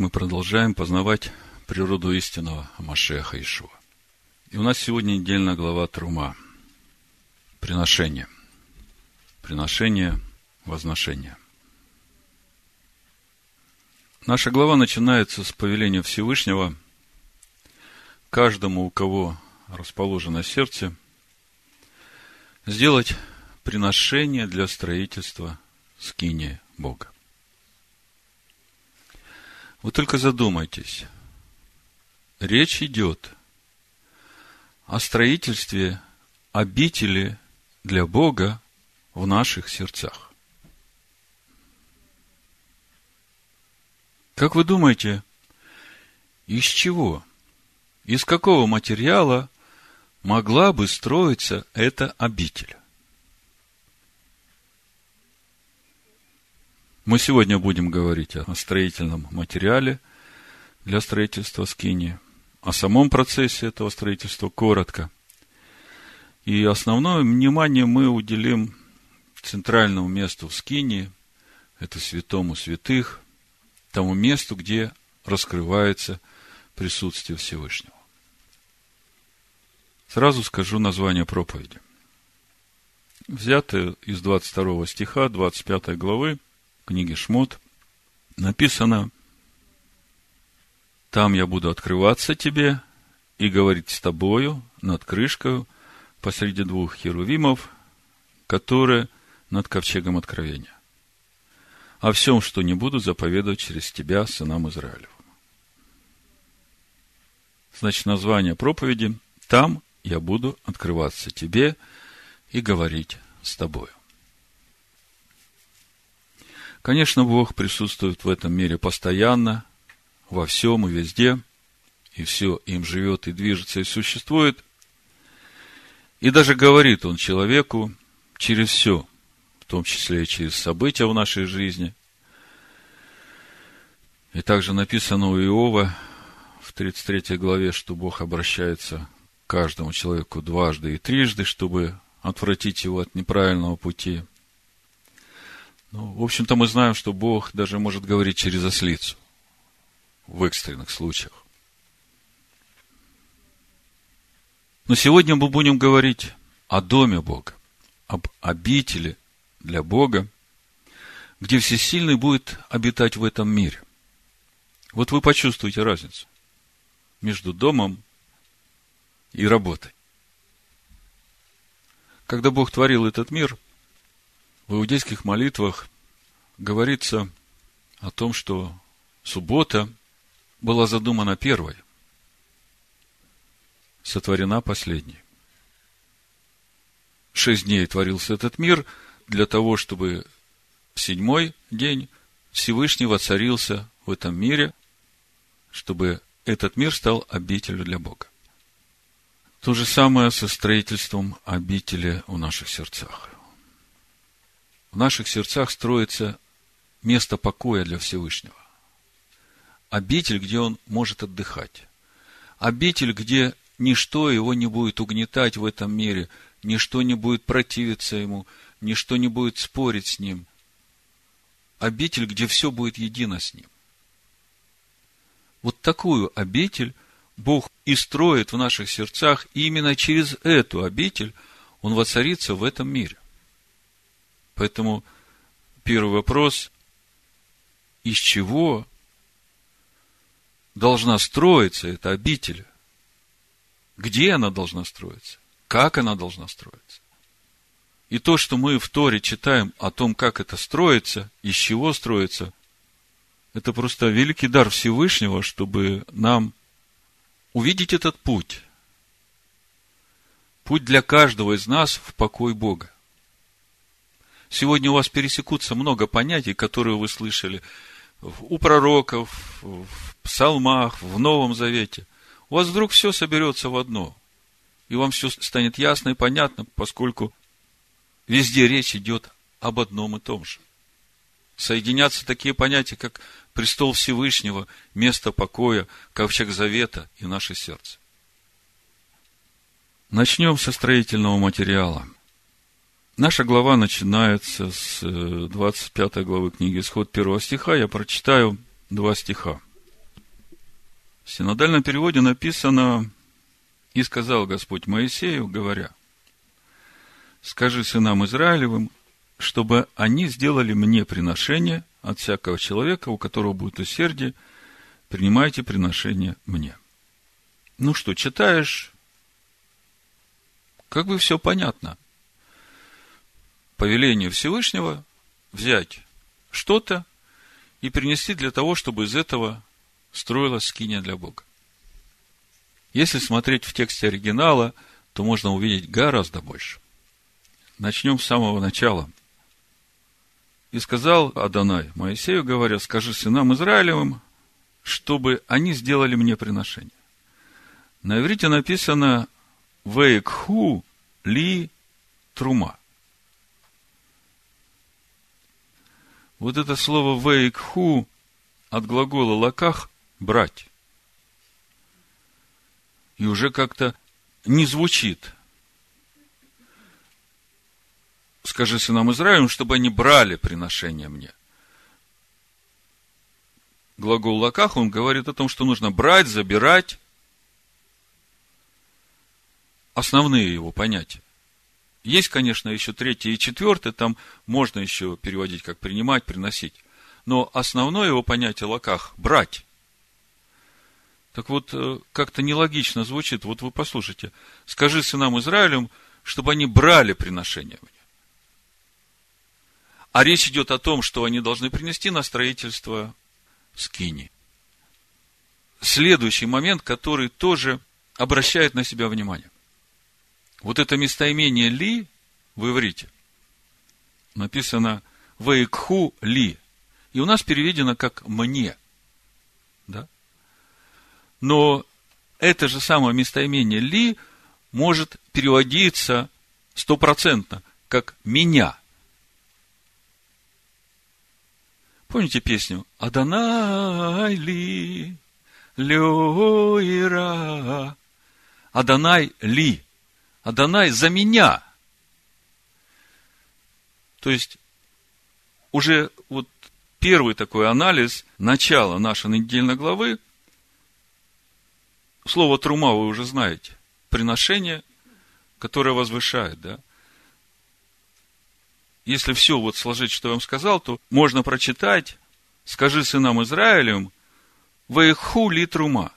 мы продолжаем познавать природу истинного Машеха Ишуа. И у нас сегодня недельная глава Трума. Приношение. Приношение, возношение. Наша глава начинается с повеления Всевышнего каждому, у кого расположено сердце, сделать приношение для строительства скини Бога. Вы только задумайтесь. Речь идет о строительстве обители для Бога в наших сердцах. Как вы думаете, из чего, из какого материала могла бы строиться эта обитель? Мы сегодня будем говорить о строительном материале для строительства скини, о самом процессе этого строительства коротко. И основное внимание мы уделим центральному месту в скине, это святому святых, тому месту, где раскрывается присутствие Всевышнего. Сразу скажу название проповеди. Взято из 22 стиха 25 главы книги Шмот написано, там я буду открываться тебе и говорить с тобою над крышкой посреди двух херувимов, которые над ковчегом откровения. О всем, что не буду заповедовать через тебя, сынам Израилев. Значит, название проповеди «Там я буду открываться тебе и говорить с тобою». Конечно, Бог присутствует в этом мире постоянно, во всем и везде, и все им живет и движется и существует. И даже говорит Он человеку через все, в том числе и через события в нашей жизни. И также написано у Иова в 33 главе, что Бог обращается к каждому человеку дважды и трижды, чтобы отвратить его от неправильного пути – ну, в общем-то, мы знаем, что Бог даже может говорить через ослицу в экстренных случаях. Но сегодня мы будем говорить о доме Бога, об обители для Бога, где Всесильный будет обитать в этом мире. Вот вы почувствуете разницу между домом и работой. Когда Бог творил этот мир – в иудейских молитвах говорится о том, что суббота была задумана первой, сотворена последней. Шесть дней творился этот мир для того, чтобы в седьмой день Всевышний воцарился в этом мире, чтобы этот мир стал обителью для Бога. То же самое со строительством обители в наших сердцах в наших сердцах строится место покоя для Всевышнего. Обитель, где он может отдыхать. Обитель, где ничто его не будет угнетать в этом мире, ничто не будет противиться ему, ничто не будет спорить с ним. Обитель, где все будет едино с ним. Вот такую обитель Бог и строит в наших сердцах, и именно через эту обитель Он воцарится в этом мире. Поэтому первый вопрос, из чего должна строиться эта обитель? Где она должна строиться? Как она должна строиться? И то, что мы в Торе читаем о том, как это строится, из чего строится, это просто великий дар Всевышнего, чтобы нам увидеть этот путь. Путь для каждого из нас в покой Бога. Сегодня у вас пересекутся много понятий, которые вы слышали у пророков, в псалмах, в Новом Завете. У вас вдруг все соберется в одно. И вам все станет ясно и понятно, поскольку везде речь идет об одном и том же. Соединятся такие понятия, как престол Всевышнего, место покоя, ковчег завета и наше сердце. Начнем со строительного материала – Наша глава начинается с 25 э, главы книги Исход первого стиха. Я прочитаю два стиха. В синодальном переводе написано «И сказал Господь Моисею, говоря, скажи сынам Израилевым, чтобы они сделали мне приношение от всякого человека, у которого будет усердие, принимайте приношение мне. Ну что, читаешь, как бы все понятно. Повеление Всевышнего взять что-то и принести для того, чтобы из этого строилась скиния для Бога. Если смотреть в тексте оригинала, то можно увидеть гораздо больше. Начнем с самого начала – и сказал Адонай Моисею, говоря, скажи сынам Израилевым, чтобы они сделали мне приношение. На иврите написано «Вейкху ли трума». Вот это слово «вейкху» от глагола «лаках» – «брать». И уже как-то не звучит скажи сынам Израилем, чтобы они брали приношение мне. Глагол лаках, он говорит о том, что нужно брать, забирать. Основные его понятия. Есть, конечно, еще третье и четвертое, там можно еще переводить как принимать, приносить. Но основное его понятие лаках – брать. Так вот, э, как-то нелогично звучит. Вот вы послушайте. Скажи сынам Израилем, чтобы они брали приношение мне. А речь идет о том, что они должны принести на строительство скини. Следующий момент, который тоже обращает на себя внимание. Вот это местоимение «ли» в иврите написано «вейкху ли». И у нас переведено как «мне». Да? Но это же самое местоимение «ли» может переводиться стопроцентно как «меня». Помните песню? Адонай ли, лёира. Адонай ли. Адонай за меня. То есть, уже вот первый такой анализ начала нашей недельной главы, слово трума вы уже знаете, приношение, которое возвышает, да, если все вот сложить, что я вам сказал, то можно прочитать, скажи сынам Израилем, Ваиху ли трума.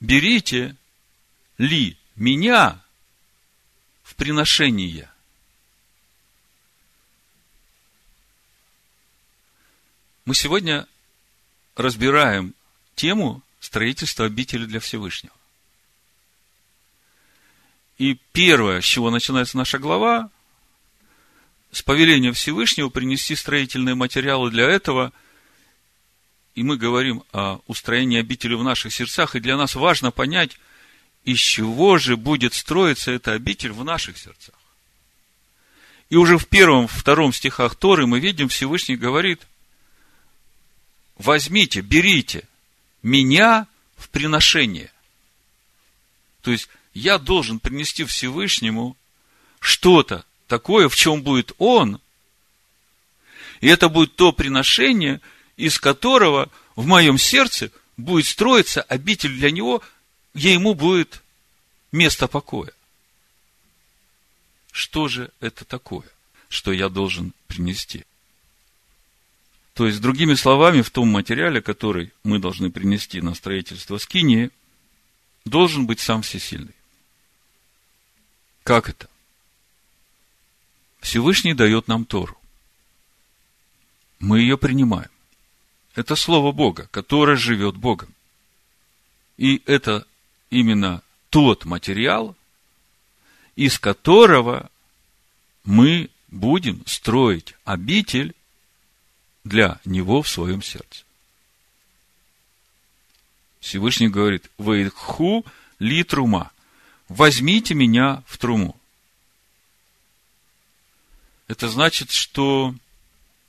Берите ли меня в приношение. Мы сегодня разбираем тему строительства обители для Всевышнего. И первое, с чего начинается наша глава, с повеления Всевышнего принести строительные материалы для этого. И мы говорим о устроении обители в наших сердцах. И для нас важно понять, из чего же будет строиться эта обитель в наших сердцах. И уже в первом, втором стихах Торы мы видим, Всевышний говорит, возьмите, берите меня в приношение. То есть, я должен принести Всевышнему что-то, такое, в чем будет он, и это будет то приношение, из которого в моем сердце будет строиться обитель для него, ему будет место покоя. Что же это такое, что я должен принести? То есть, другими словами, в том материале, который мы должны принести на строительство скинии, должен быть сам всесильный. Как это? Всевышний дает нам Тору. Мы ее принимаем. Это Слово Бога, которое живет Богом. И это именно тот материал, из которого мы будем строить обитель для него в своем сердце. Всевышний говорит, «Вейху ли трума, возьмите меня в труму». Это значит, что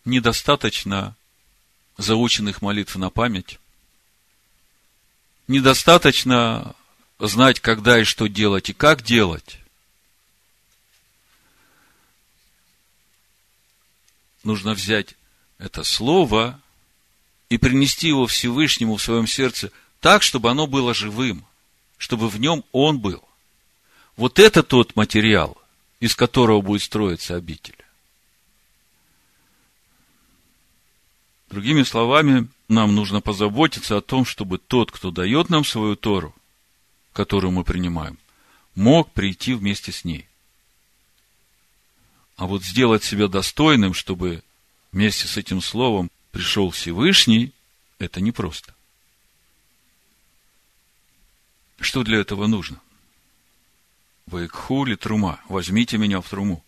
недостаточно заученных молитв на память. Недостаточно знать, когда и что делать, и как делать. Нужно взять это слово и принести его Всевышнему в своем сердце так, чтобы оно было живым, чтобы в нем он был. Вот это тот материал, из которого будет строиться обитель. Другими словами, нам нужно позаботиться о том, чтобы тот, кто дает нам свою Тору, которую мы принимаем, мог прийти вместе с ней. А вот сделать себя достойным, чтобы вместе с этим словом пришел Всевышний, это непросто. Что для этого нужно? Ваикхули трума. Возьмите меня в труму.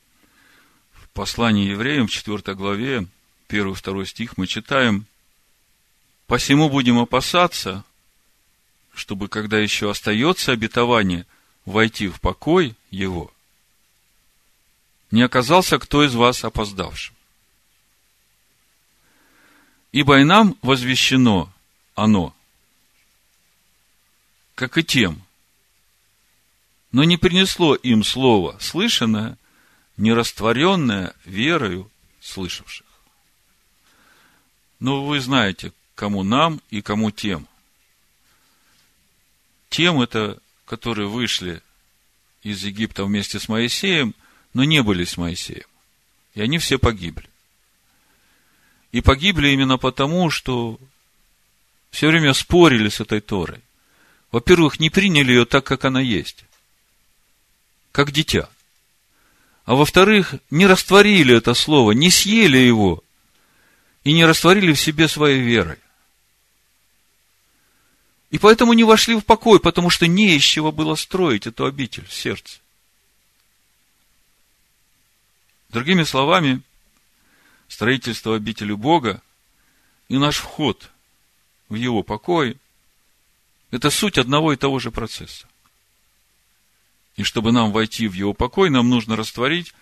В послании евреям в 4 главе, 1-2 стих мы читаем, «Посему будем опасаться, чтобы, когда еще остается обетование, войти в покой его, не оказался кто из вас опоздавшим. Ибо и нам возвещено оно, как и тем, но не принесло им слово слышанное, не растворенное верою слышавших. Но вы знаете, кому нам и кому тем. Тем это, которые вышли из Египта вместе с Моисеем, но не были с Моисеем. И они все погибли. И погибли именно потому, что все время спорили с этой Торой. Во-первых, не приняли ее так, как она есть как дитя. А во-вторых, не растворили это слово, не съели его и не растворили в себе своей верой. И поэтому не вошли в покой, потому что не из чего было строить эту обитель в сердце. Другими словами, строительство обители Бога и наш вход в его покой – это суть одного и того же процесса. И чтобы нам войти в его покой, нам нужно растворить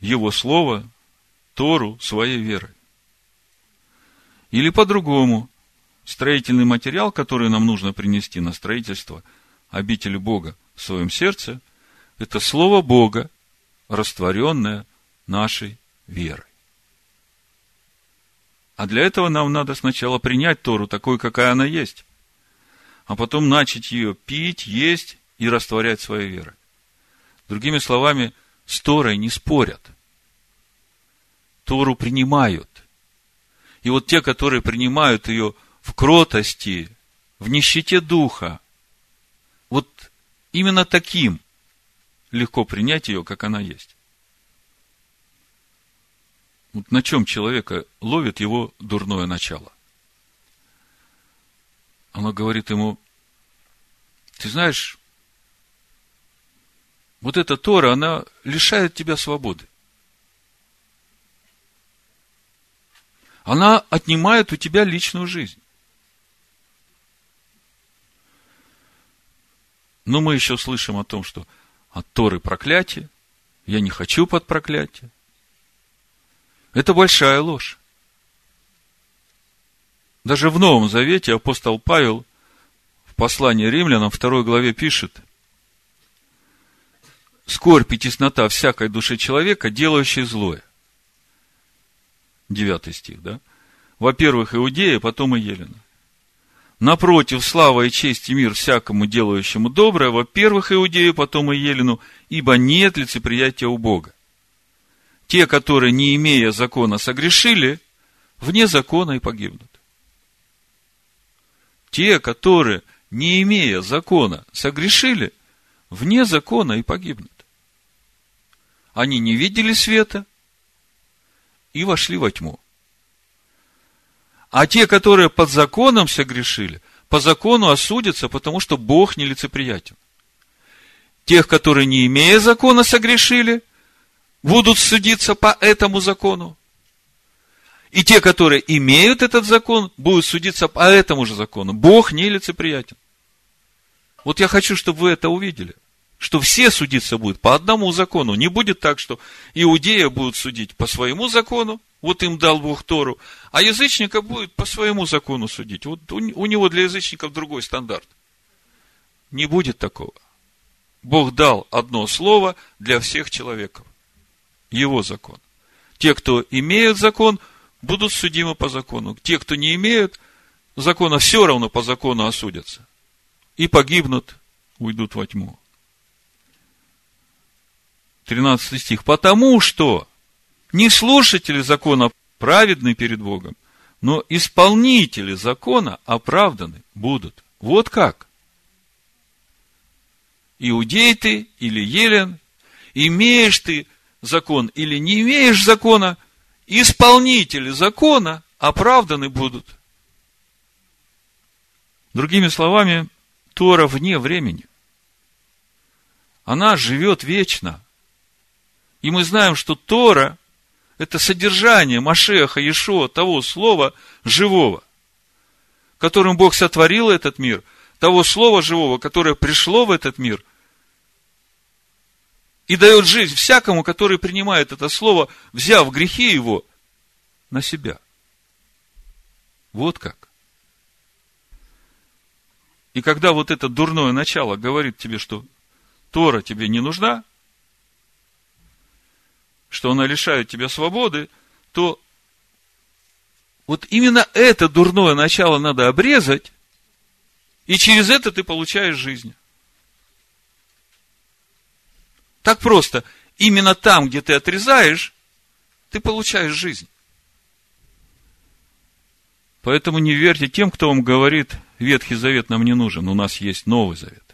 его слово, Тору, своей верой. Или по-другому, строительный материал, который нам нужно принести на строительство обители Бога в своем сердце, это Слово Бога, растворенное нашей верой. А для этого нам надо сначала принять Тору такой, какая она есть, а потом начать ее пить, есть и растворять своей верой. Другими словами, с Торой не спорят. Тору принимают. И вот те, которые принимают ее в кротости, в нищете духа, вот именно таким легко принять ее, как она есть. Вот на чем человека ловит его дурное начало? Оно говорит ему, ты знаешь, вот эта Тора, она лишает тебя свободы. Она отнимает у тебя личную жизнь. Но мы еще слышим о том, что от Торы проклятие, я не хочу под проклятие. Это большая ложь. Даже в Новом Завете апостол Павел в послании римлянам, второй главе пишет, скорбь и теснота всякой души человека, делающей злое. Девятый стих, да? Во-первых, Иудея, потом и Елена. Напротив, слава и честь и мир всякому делающему доброе, во-первых, Иудею, потом и Елену, ибо нет лицеприятия у Бога. Те, которые, не имея закона, согрешили, вне закона и погибнут. Те, которые, не имея закона, согрешили, вне закона и погибнут они не видели света и вошли во тьму. А те, которые под законом согрешили, по закону осудятся, потому что Бог нелицеприятен. Тех, которые не имея закона согрешили, будут судиться по этому закону. И те, которые имеют этот закон, будут судиться по этому же закону. Бог нелицеприятен. Вот я хочу, чтобы вы это увидели – что все судиться будут по одному закону. Не будет так, что иудея будут судить по своему закону, вот им дал Бог Тору, а язычника будет по своему закону судить. Вот у него для язычников другой стандарт. Не будет такого. Бог дал одно слово для всех человеков. Его закон. Те, кто имеют закон, будут судимы по закону. Те, кто не имеют закона, все равно по закону осудятся. И погибнут, уйдут во тьму. 13 стих. Потому что не слушатели закона праведны перед Богом, но исполнители закона оправданы будут. Вот как. Иудей ты или елен, имеешь ты закон или не имеешь закона, исполнители закона оправданы будут. Другими словами, Тора вне времени. Она живет вечно. И мы знаем, что Тора – это содержание Машеха Иешуа, того слова живого, которым Бог сотворил этот мир, того слова живого, которое пришло в этот мир и дает жизнь всякому, который принимает это слово, взяв грехи его на себя. Вот как. И когда вот это дурное начало говорит тебе, что Тора тебе не нужна, что она лишает тебя свободы, то вот именно это дурное начало надо обрезать, и через это ты получаешь жизнь. Так просто. Именно там, где ты отрезаешь, ты получаешь жизнь. Поэтому не верьте тем, кто вам говорит, Ветхий Завет нам не нужен, у нас есть Новый Завет.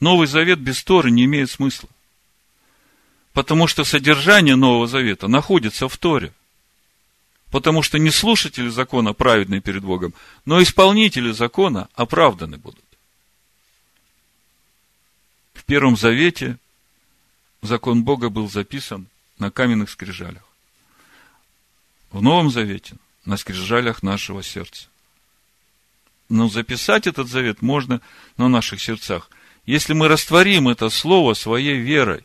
Новый Завет без Торы не имеет смысла. Потому что содержание Нового Завета находится в Торе. Потому что не слушатели закона праведны перед Богом, но исполнители закона оправданы будут. В Первом Завете закон Бога был записан на каменных скрижалях. В Новом Завете на скрижалях нашего сердца. Но записать этот завет можно на наших сердцах, если мы растворим это слово своей верой.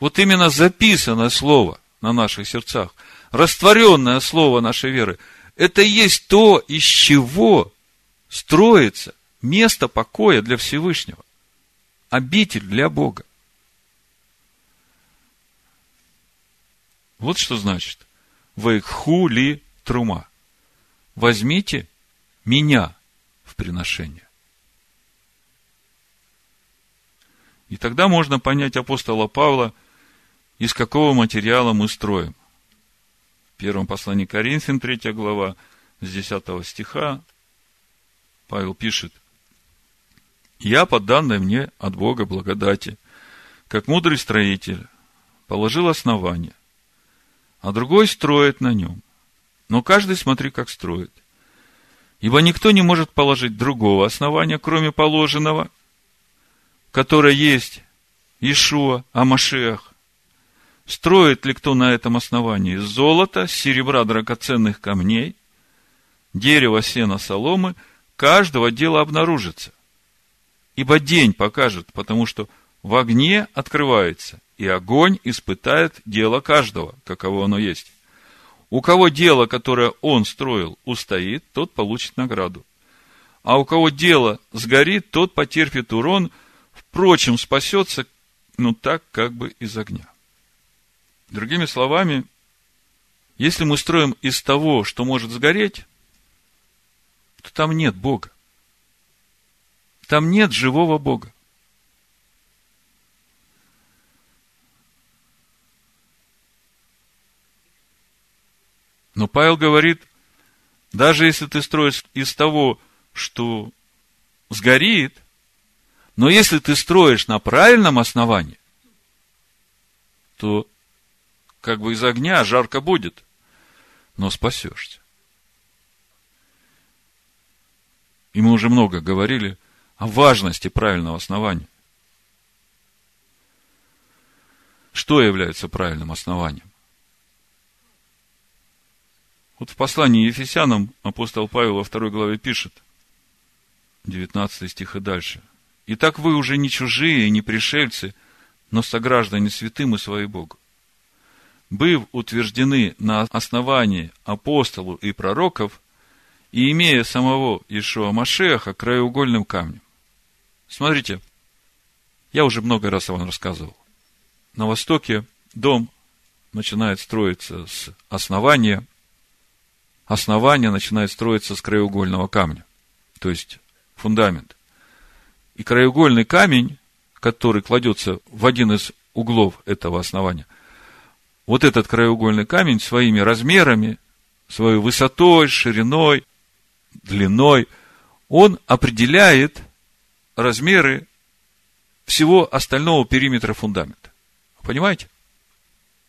Вот именно записанное слово на наших сердцах, растворенное слово нашей веры, это и есть то, из чего строится место покоя для Всевышнего, обитель для Бога. Вот что значит. Вейху ли трума. Возьмите меня в приношение. И тогда можно понять апостола Павла, из какого материала мы строим. В первом послании Коринфян, 3 глава, с 10 стиха, Павел пишет, «Я, по данной мне от Бога благодати, как мудрый строитель, положил основание, а другой строит на нем. Но каждый смотри, как строит. Ибо никто не может положить другого основания, кроме положенного, которое есть Ишуа, Амашех. Строит ли кто на этом основании золото, серебра, драгоценных камней, дерево, сена, соломы, каждого дела обнаружится. Ибо день покажет, потому что в огне открывается, и огонь испытает дело каждого, каково оно есть. У кого дело, которое он строил, устоит, тот получит награду. А у кого дело сгорит, тот потерпит урон, впрочем, спасется, ну так, как бы из огня. Другими словами, если мы строим из того, что может сгореть, то там нет Бога. Там нет живого Бога. Но Павел говорит, даже если ты строишь из того, что сгорит, но если ты строишь на правильном основании, то как бы из огня жарко будет, но спасешься. И мы уже много говорили о важности правильного основания. Что является правильным основанием? Вот в послании Ефесянам апостол Павел во второй главе пишет, 19 стих и дальше. «Итак вы уже не чужие, не пришельцы, но сограждане святым и своей Богу. Быв утверждены на основании апостолу и пророков, и имея самого Ишуа Машеха краеугольным камнем. Смотрите, я уже много раз вам рассказывал. На востоке дом начинает строиться с основания, основание начинает строиться с краеугольного камня, то есть фундамент. И краеугольный камень, который кладется в один из углов этого основания, вот этот краеугольный камень своими размерами, своей высотой, шириной, длиной, он определяет размеры всего остального периметра фундамента. Понимаете?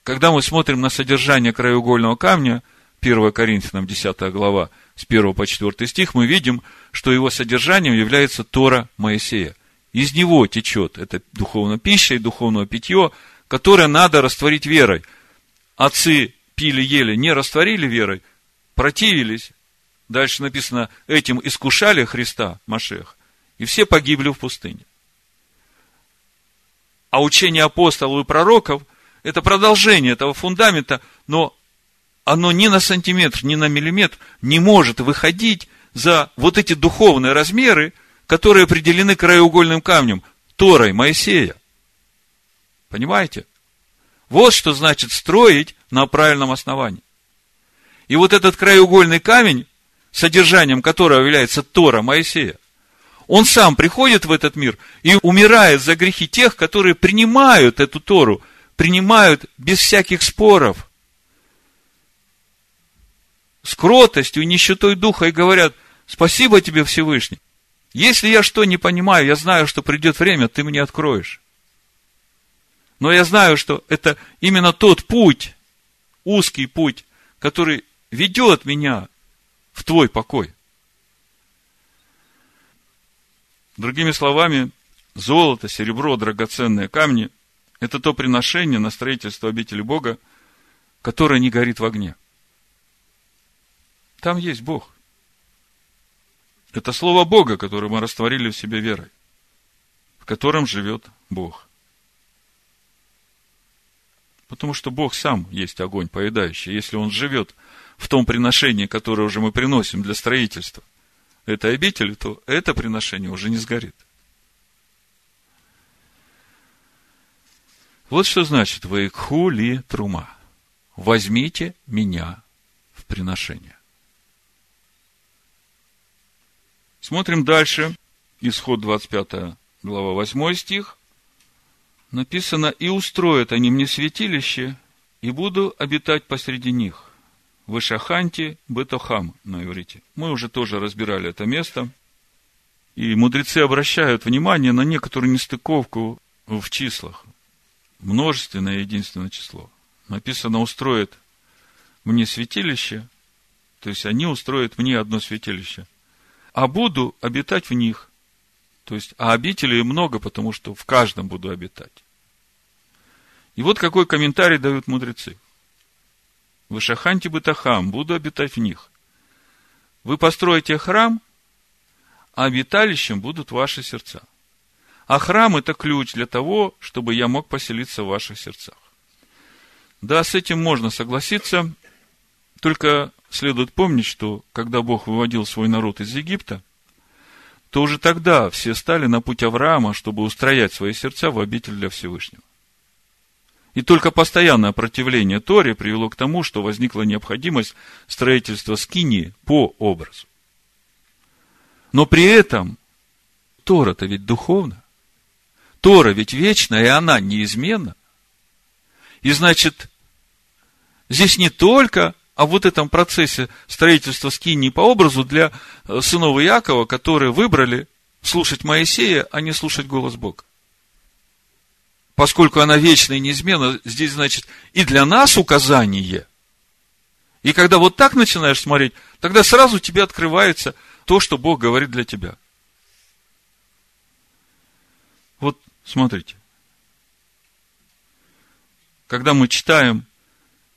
Когда мы смотрим на содержание краеугольного камня, 1 Коринфянам 10 глава, с 1 по 4 стих, мы видим, что его содержанием является Тора Моисея. Из него течет это духовная пища и духовное питье, которое надо растворить верой. Отцы пили, ели, не растворили верой, противились. Дальше написано, этим искушали Христа, Машех, и все погибли в пустыне. А учение апостолов и пророков – это продолжение этого фундамента, но оно ни на сантиметр, ни на миллиметр не может выходить за вот эти духовные размеры, которые определены краеугольным камнем, Торой Моисея. Понимаете? Вот что значит строить на правильном основании. И вот этот краеугольный камень, содержанием которого является Тора Моисея, он сам приходит в этот мир и умирает за грехи тех, которые принимают эту Тору, принимают без всяких споров, с кротостью нищетой духа и говорят, спасибо тебе, Всевышний. Если я что не понимаю, я знаю, что придет время, ты мне откроешь. Но я знаю, что это именно тот путь, узкий путь, который ведет меня в твой покой. Другими словами, золото, серебро, драгоценные камни – это то приношение на строительство обители Бога, которое не горит в огне. Там есть Бог. Это слово Бога, которое мы растворили в себе верой, в котором живет Бог. Потому что Бог сам есть огонь поедающий. Если Он живет в том приношении, которое уже мы приносим для строительства – этой обители, то это приношение уже не сгорит. Вот что значит «Ваикху трума». Возьмите меня в приношение. Смотрим дальше. Исход 25 глава 8 стих. Написано, «И устроят они мне святилище, и буду обитать посреди них, Вышаханти Бетохам на иврите. Мы уже тоже разбирали это место. И мудрецы обращают внимание на некоторую нестыковку в числах. Множественное единственное число. Написано устроит мне святилище, то есть они устроят мне одно святилище, а буду обитать в них. То есть, а обителей много, потому что в каждом буду обитать. И вот какой комментарий дают мудрецы. Вышаханти бытахам, буду обитать в них. Вы построите храм, а обиталищем будут ваши сердца. А храм – это ключ для того, чтобы я мог поселиться в ваших сердцах. Да, с этим можно согласиться, только следует помнить, что когда Бог выводил свой народ из Египта, то уже тогда все стали на путь Авраама, чтобы устроять свои сердца в обитель для Всевышнего. И только постоянное противление Торе привело к тому, что возникла необходимость строительства скинии по образу. Но при этом Тора-то ведь духовна. Тора ведь вечна, и она неизменна. И значит, здесь не только о вот этом процессе строительства скинии по образу для э, сынов Иакова, которые выбрали слушать Моисея, а не слушать голос Бога поскольку она вечная и неизменна, здесь, значит, и для нас указание. И когда вот так начинаешь смотреть, тогда сразу тебе открывается то, что Бог говорит для тебя. Вот смотрите. Когда мы читаем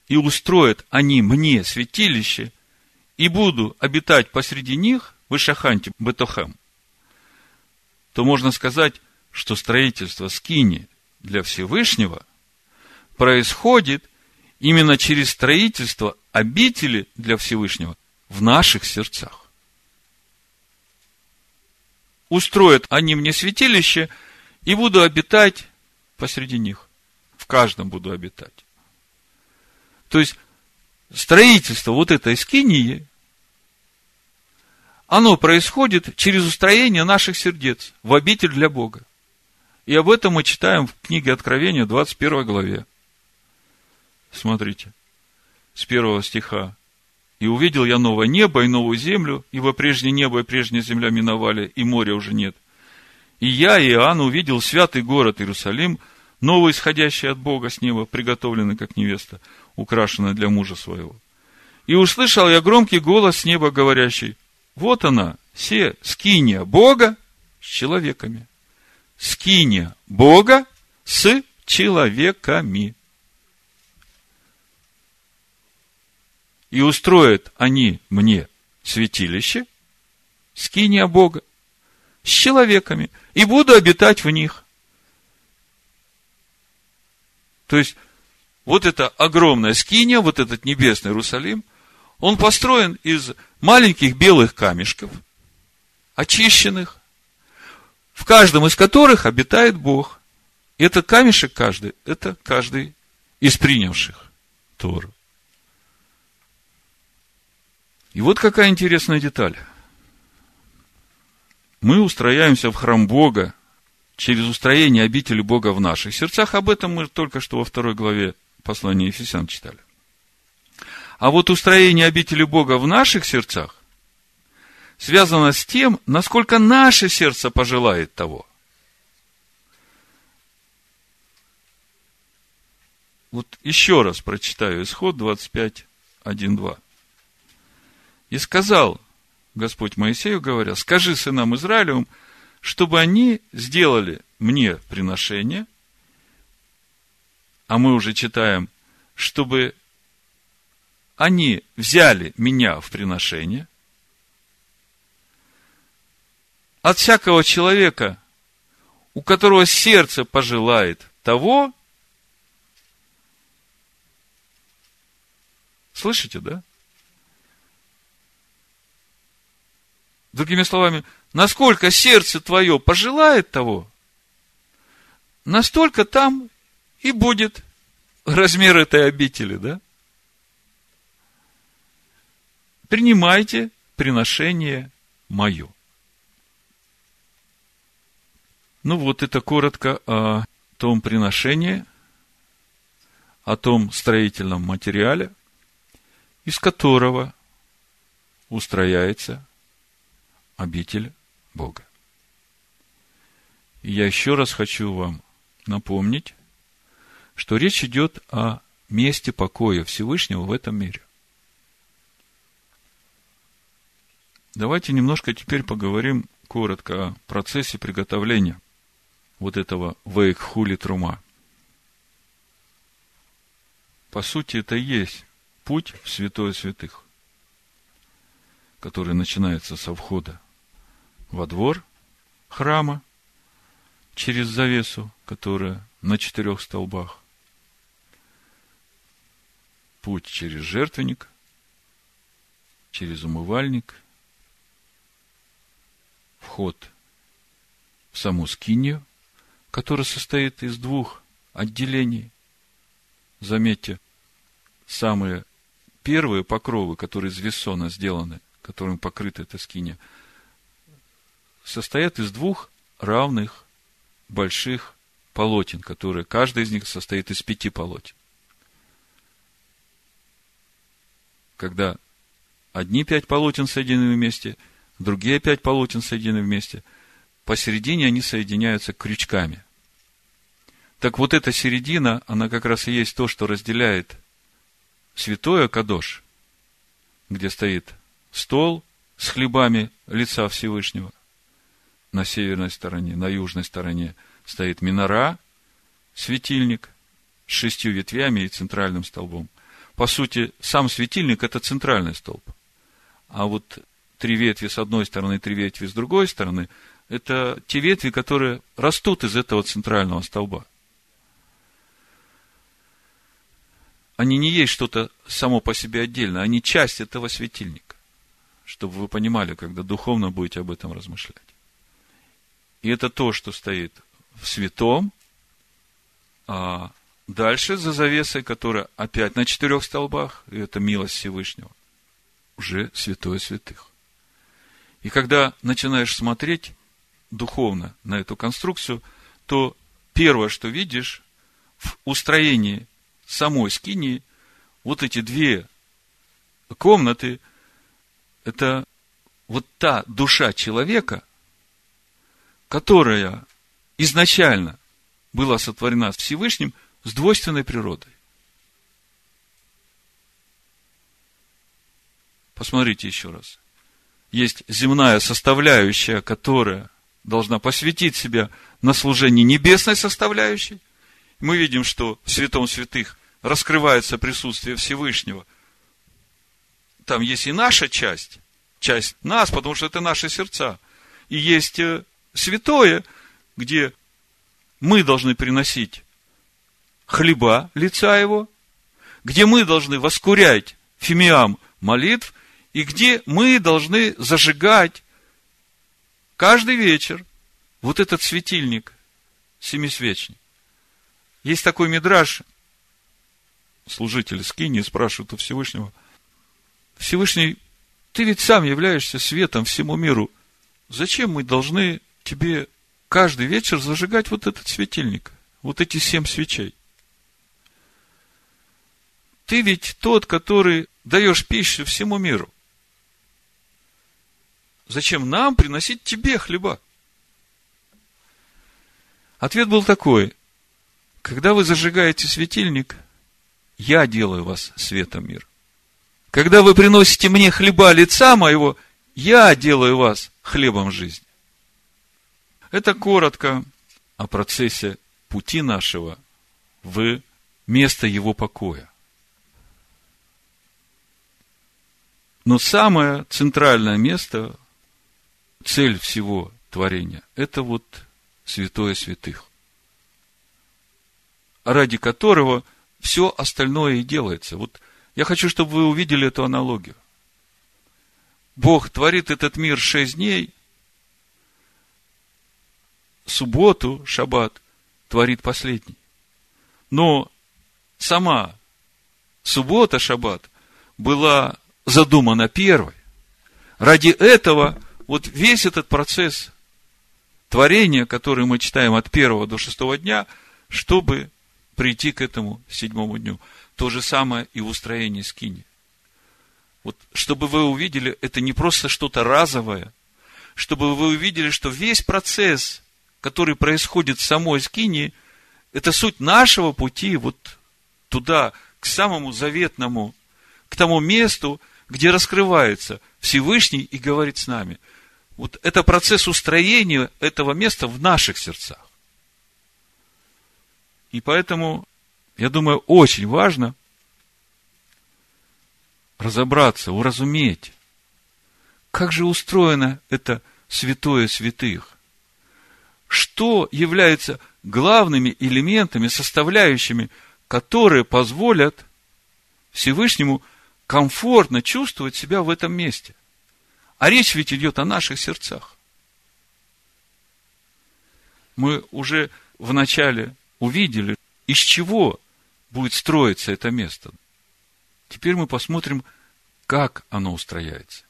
«И устроят они мне святилище, и буду обитать посреди них» в Ишаханте Бетохем, то можно сказать, что строительство Скини – для Всевышнего происходит именно через строительство обители для Всевышнего в наших сердцах. Устроят они мне святилище, и буду обитать посреди них. В каждом буду обитать. То есть, строительство вот этой скинии, оно происходит через устроение наших сердец в обитель для Бога. И об этом мы читаем в книге Откровения, 21 главе. Смотрите, с первого стиха. «И увидел я новое небо и новую землю, ибо прежнее небо и прежняя земля миновали, и моря уже нет. И я, Иоанн, увидел святый город Иерусалим, новый, исходящий от Бога с неба, приготовленный как невеста, украшенная для мужа своего. И услышал я громкий голос с неба, говорящий, вот она, все скиния Бога с человеками. Скиния Бога с человеками. И устроят они мне святилище, скиния Бога, с человеками, и буду обитать в них. То есть, вот эта огромная скиния, вот этот небесный Иерусалим, он построен из маленьких белых камешков, очищенных, в каждом из которых обитает Бог. И этот камешек каждый, это каждый из принявших Тору. И вот какая интересная деталь. Мы устрояемся в храм Бога через устроение обители Бога в наших сердцах. Об этом мы только что во второй главе послания Ефесян читали. А вот устроение обители Бога в наших сердцах связано с тем, насколько наше сердце пожелает того. Вот еще раз прочитаю исход 25, 1, 2. И сказал Господь Моисею, говоря, скажи сынам Израилевым, чтобы они сделали мне приношение, а мы уже читаем, чтобы они взяли меня в приношение, от всякого человека, у которого сердце пожелает того, слышите, да? Другими словами, насколько сердце твое пожелает того, настолько там и будет размер этой обители, да? принимайте приношение мое. Ну вот это коротко о том приношении, о том строительном материале, из которого устрояется обитель Бога. И я еще раз хочу вам напомнить, что речь идет о месте покоя Всевышнего в этом мире. Давайте немножко теперь поговорим коротко о процессе приготовления вот этого вейкхули трума. По сути, это и есть путь в святое святых, который начинается со входа во двор храма через завесу, которая на четырех столбах, путь через жертвенник, через умывальник – вход в саму скинию, которая состоит из двух отделений. Заметьте, самые первые покровы, которые из весона сделаны, которым покрыта эта скиния, состоят из двух равных больших полотен, которые, каждый из них состоит из пяти полотен. Когда одни пять полотен соединены вместе – другие пять полотен соединены вместе. Посередине они соединяются крючками. Так вот эта середина, она как раз и есть то, что разделяет святое Кадош, где стоит стол с хлебами лица Всевышнего. На северной стороне, на южной стороне стоит минора, светильник с шестью ветвями и центральным столбом. По сути, сам светильник – это центральный столб. А вот три ветви с одной стороны, три ветви с другой стороны, это те ветви, которые растут из этого центрального столба. Они не есть что-то само по себе отдельно, они часть этого светильника. Чтобы вы понимали, когда духовно будете об этом размышлять. И это то, что стоит в святом, а дальше за завесой, которая опять на четырех столбах, и это милость Всевышнего, уже святое святых. И когда начинаешь смотреть духовно на эту конструкцию, то первое, что видишь в устроении самой скинии, вот эти две комнаты, это вот та душа человека, которая изначально была сотворена Всевышним с двойственной природой. Посмотрите еще раз. Есть земная составляющая, которая должна посвятить себя на служение небесной составляющей. Мы видим, что в святом святых раскрывается присутствие Всевышнего. Там есть и наша часть, часть нас, потому что это наши сердца. И есть э, святое, где мы должны приносить хлеба лица его, где мы должны воскурять фимиам молитв, и где мы должны зажигать каждый вечер вот этот светильник семисвечный. Есть такой мидраж, служители скини спрашивают у Всевышнего, Всевышний, ты ведь сам являешься светом всему миру. Зачем мы должны тебе каждый вечер зажигать вот этот светильник, вот эти семь свечей? Ты ведь тот, который даешь пищу всему миру. Зачем нам приносить тебе хлеба? Ответ был такой. Когда вы зажигаете светильник, я делаю вас светом мира. Когда вы приносите мне хлеба лица моего, я делаю вас хлебом жизни. Это коротко о процессе пути нашего в место его покоя. Но самое центральное место, цель всего творения, это вот святое святых, ради которого все остальное и делается. Вот я хочу, чтобы вы увидели эту аналогию. Бог творит этот мир шесть дней, субботу, шаббат, творит последний. Но сама суббота, шаббат была задумана первой. Ради этого вот весь этот процесс творения, который мы читаем от первого до шестого дня, чтобы прийти к этому седьмому дню – то же самое и в устроении скини. Вот, чтобы вы увидели, это не просто что-то разовое, чтобы вы увидели, что весь процесс, который происходит в самой скине, это суть нашего пути вот туда, к самому заветному, к тому месту, где раскрывается Всевышний и говорит с нами. Вот это процесс устроения этого места в наших сердцах. И поэтому я думаю, очень важно разобраться, уразуметь, как же устроено это святое святых. Что является главными элементами, составляющими, которые позволят Всевышнему комфортно чувствовать себя в этом месте. А речь ведь идет о наших сердцах. Мы уже вначале увидели, из чего будет строиться это место. Теперь мы посмотрим, как оно устрояется.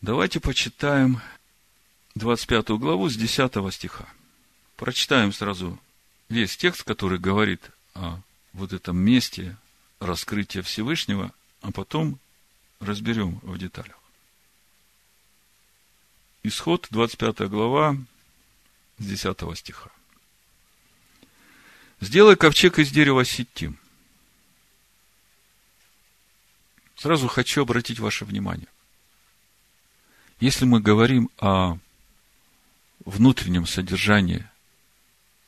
Давайте почитаем 25 главу с 10 стиха. Прочитаем сразу весь текст, который говорит о вот этом месте раскрытия Всевышнего, а потом разберем в деталях. Исход, 25 глава, с 10 стиха. Сделай ковчег из дерева ситим. Сразу хочу обратить ваше внимание. Если мы говорим о внутреннем содержании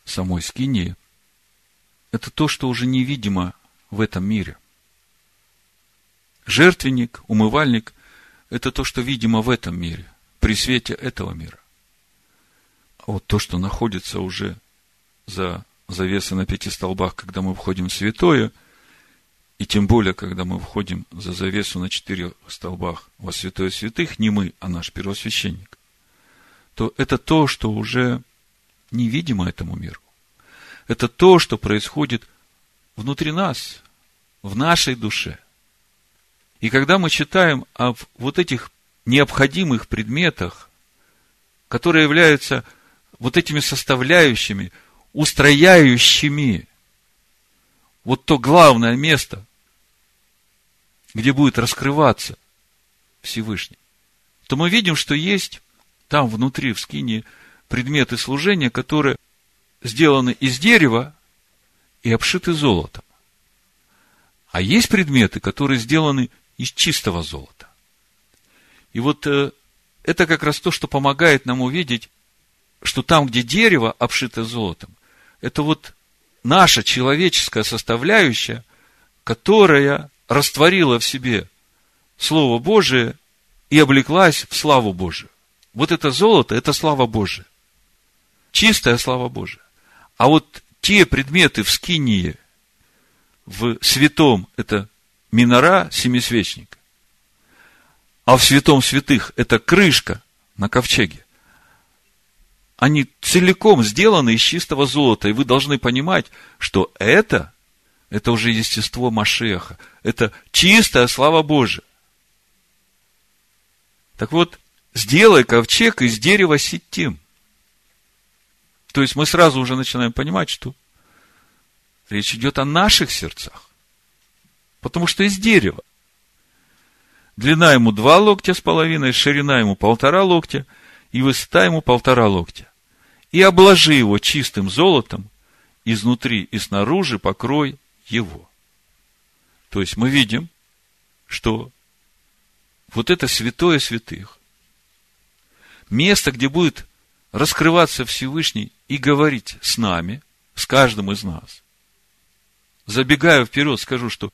самой скинии, это то, что уже невидимо в этом мире. Жертвенник, умывальник – это то, что видимо в этом мире, при свете этого мира. А вот то, что находится уже за завеса на пяти столбах, когда мы входим в святое, и тем более, когда мы входим за завесу на четырех столбах во святое святых, не мы, а наш первосвященник, то это то, что уже невидимо этому миру. это то, что происходит внутри нас, в нашей душе. И когда мы читаем об вот этих необходимых предметах, которые являются вот этими составляющими, устрояющими вот то главное место, где будет раскрываться Всевышний, то мы видим, что есть там внутри, в скине, предметы служения, которые сделаны из дерева и обшиты золотом. А есть предметы, которые сделаны из чистого золота. И вот э, это как раз то, что помогает нам увидеть, что там, где дерево обшито золотом, это вот наша человеческая составляющая, которая растворила в себе Слово Божие и облеклась в славу Божию. Вот это золото, это слава Божия. Чистая слава Божия. А вот те предметы в скинии, в святом, это минора семисвечника. А в святом святых это крышка на ковчеге. Они целиком сделаны из чистого золота. И вы должны понимать, что это, это уже естество Машеха. Это чистая слава Божия. Так вот, сделай ковчег из дерева сетим. То есть мы сразу уже начинаем понимать, что речь идет о наших сердцах. Потому что из дерева. Длина ему два локтя с половиной, ширина ему полтора локтя, и высота ему полтора локтя. И обложи его чистым золотом, изнутри и снаружи покрой его. То есть мы видим, что вот это святое святых, место, где будет раскрываться Всевышний и говорить с нами, с каждым из нас. Забегая вперед, скажу, что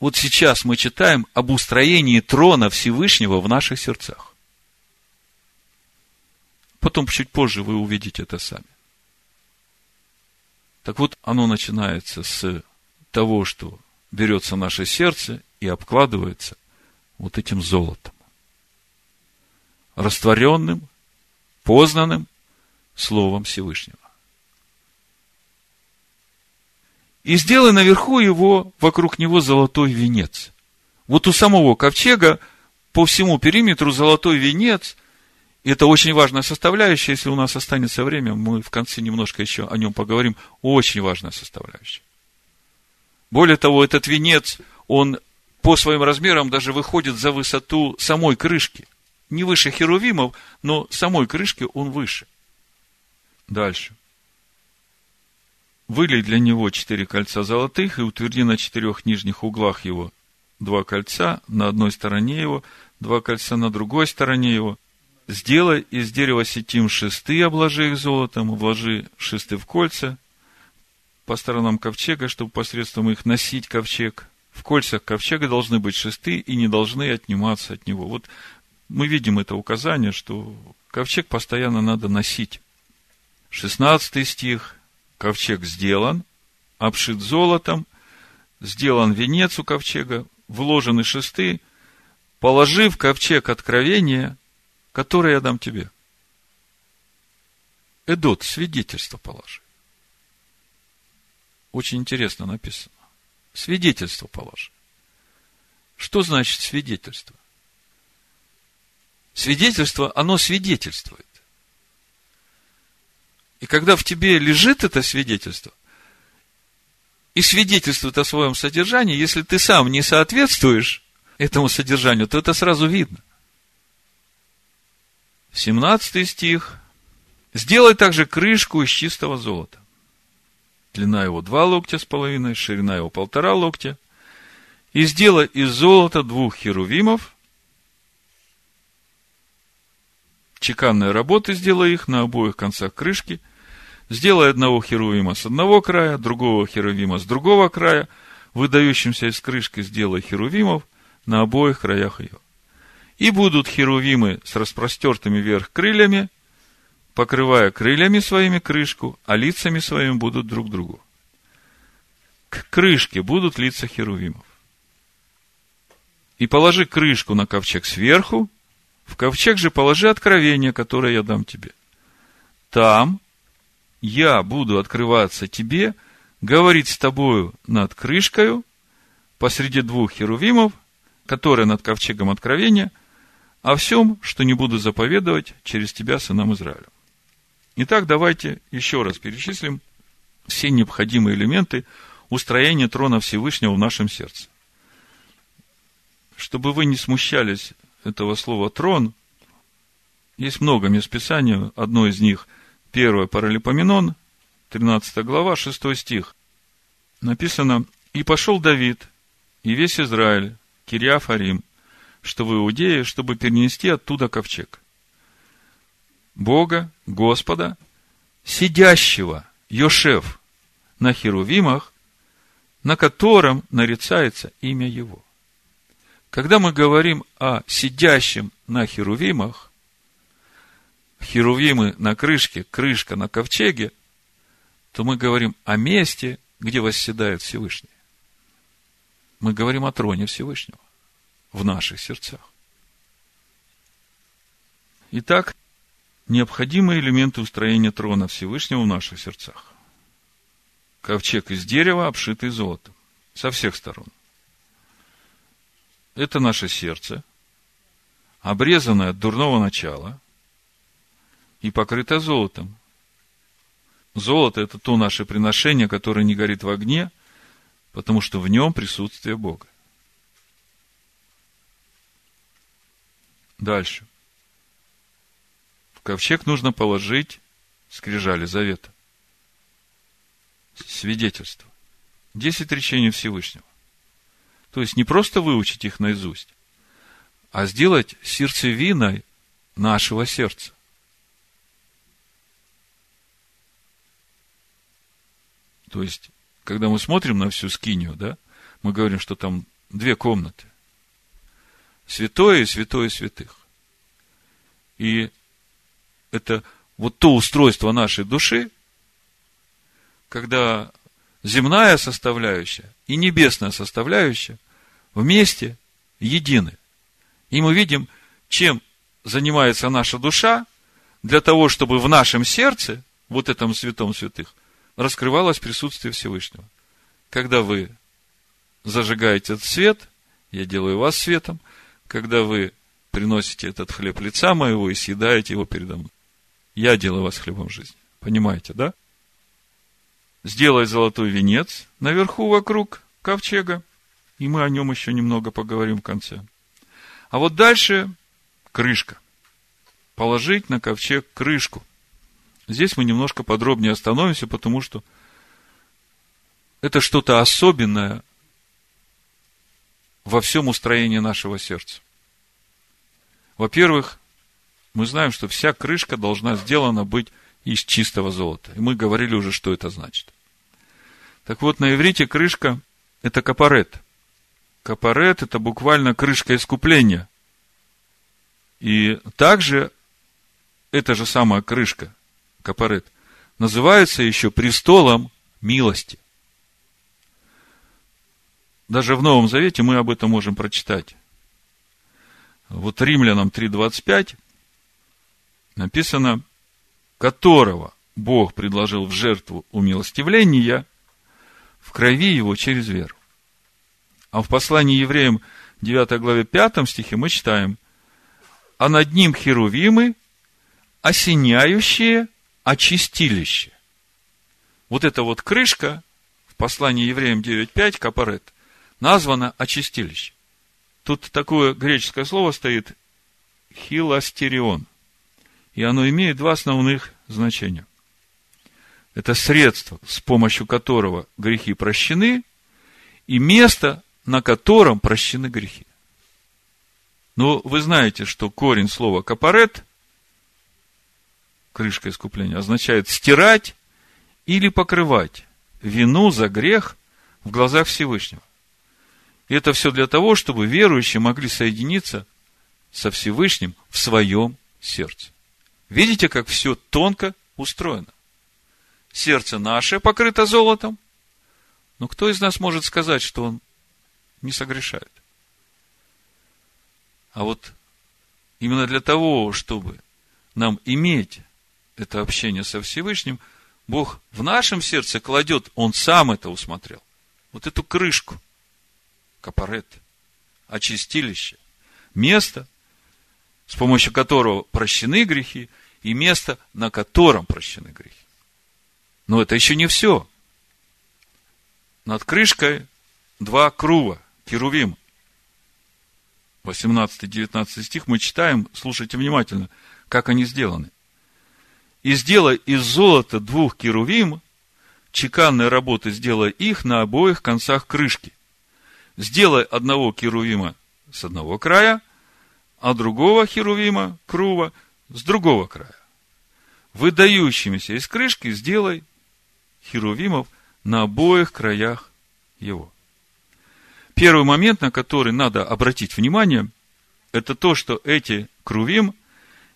вот сейчас мы читаем об устроении трона Всевышнего в наших сердцах. Потом, чуть позже, вы увидите это сами. Так вот, оно начинается с того, что берется наше сердце и обкладывается вот этим золотом. Растворенным, познанным Словом Всевышнего. И сделай наверху его, вокруг него золотой венец. Вот у самого ковчега по всему периметру золотой венец. И это очень важная составляющая. Если у нас останется время, мы в конце немножко еще о нем поговорим. Очень важная составляющая. Более того, этот венец, он по своим размерам даже выходит за высоту самой крышки. Не выше херувимов, но самой крышки он выше. Дальше. Вылей для него четыре кольца золотых и утверди на четырех нижних углах его два кольца на одной стороне его, два кольца на другой стороне его. Сделай из дерева сетим шесты, обложи их золотом, вложи шесты в кольца по сторонам ковчега, чтобы посредством их носить ковчег. В кольцах ковчега должны быть шесты и не должны отниматься от него. Вот мы видим это указание, что ковчег постоянно надо носить. 16 стих ковчег сделан, обшит золотом, сделан венец у ковчега, вложены шесты, положи в ковчег откровения, которое я дам тебе. Эдот, свидетельство положи. Очень интересно написано. Свидетельство положи. Что значит свидетельство? Свидетельство, оно свидетельствует. И когда в тебе лежит это свидетельство, и свидетельствует о своем содержании, если ты сам не соответствуешь этому содержанию, то это сразу видно. 17 стих. Сделай также крышку из чистого золота. Длина его два локтя с половиной, ширина его полтора локтя. И сделай из золота двух херувимов. Чеканные работы сделай их на обоих концах крышки – Сделай одного херувима с одного края, другого херувима с другого края, выдающимся из крышки сделай херувимов на обоих краях ее. И будут херувимы с распростертыми вверх крыльями, покрывая крыльями своими крышку, а лицами своими будут друг другу. К крышке будут лица херувимов. И положи крышку на ковчег сверху, в ковчег же положи откровение, которое я дам тебе. Там я буду открываться тебе, говорить с тобою над крышкою, посреди двух херувимов, которые над ковчегом откровения, о всем, что не буду заповедовать через тебя сынам Израиля. Итак, давайте еще раз перечислим все необходимые элементы устроения трона Всевышнего в нашем сердце. Чтобы вы не смущались этого слова «трон», есть много мест Писания, одно из них – Первое Паралипоменон, 13 глава, 6 стих. Написано, «И пошел Давид, и весь Израиль, Кириафарим, что в Иудее, чтобы перенести оттуда ковчег. Бога, Господа, сидящего, Йошев, на Херувимах, на котором нарицается имя Его. Когда мы говорим о сидящем на Херувимах, херувимы на крышке, крышка на ковчеге, то мы говорим о месте, где восседает Всевышний. Мы говорим о троне Всевышнего в наших сердцах. Итак, необходимые элементы устроения трона Всевышнего в наших сердцах. Ковчег из дерева, обшитый золотом, со всех сторон. Это наше сердце, обрезанное от дурного начала – и покрыто золотом. Золото – это то наше приношение, которое не горит в огне, потому что в нем присутствие Бога. Дальше. В ковчег нужно положить скрижали завета. Свидетельство. Десять речений Всевышнего. То есть не просто выучить их наизусть, а сделать сердцевиной нашего сердца. То есть, когда мы смотрим на всю скинию, да, мы говорим, что там две комнаты. Святое и святое святых. И это вот то устройство нашей души, когда земная составляющая и небесная составляющая вместе едины. И мы видим, чем занимается наша душа, для того, чтобы в нашем сердце, вот этом святом святых, раскрывалось присутствие Всевышнего. Когда вы зажигаете этот свет, я делаю вас светом, когда вы приносите этот хлеб лица моего и съедаете его передо мной. Я делаю вас хлебом жизни. Понимаете, да? Сделай золотой венец наверху вокруг ковчега, и мы о нем еще немного поговорим в конце. А вот дальше крышка. Положить на ковчег крышку. Здесь мы немножко подробнее остановимся, потому что это что-то особенное во всем устроении нашего сердца. Во-первых, мы знаем, что вся крышка должна сделана быть из чистого золота. И мы говорили уже, что это значит. Так вот, на иврите крышка – это капарет. Капарет – это буквально крышка искупления. И также эта же самая крышка капарет, называется еще престолом милости. Даже в Новом Завете мы об этом можем прочитать. Вот Римлянам 3.25 написано, которого Бог предложил в жертву умилостивления в крови его через веру. А в послании евреям 9 главе 5 стихе мы читаем, а над ним херувимы, осеняющие очистилище. Вот эта вот крышка в послании евреям 9.5, капарет, названа очистилище. Тут такое греческое слово стоит хиластерион. И оно имеет два основных значения. Это средство, с помощью которого грехи прощены, и место, на котором прощены грехи. Но вы знаете, что корень слова капарет крышка искупления, означает стирать или покрывать вину за грех в глазах Всевышнего. И это все для того, чтобы верующие могли соединиться со Всевышним в своем сердце. Видите, как все тонко устроено. Сердце наше покрыто золотом, но кто из нас может сказать, что он не согрешает? А вот именно для того, чтобы нам иметь это общение со Всевышним, Бог в нашем сердце кладет, Он сам это усмотрел. Вот эту крышку, капарет, очистилище, место, с помощью которого прощены грехи, и место, на котором прощены грехи. Но это еще не все. Над крышкой два крува, керувим. 18-19 стих мы читаем, слушайте внимательно, как они сделаны. «И сделай из золота двух керувим, чеканной работы сделай их на обоих концах крышки. Сделай одного керувима с одного края, а другого херувима, крува, с другого края. Выдающимися из крышки сделай херувимов на обоих краях его. Первый момент, на который надо обратить внимание, это то, что эти крувим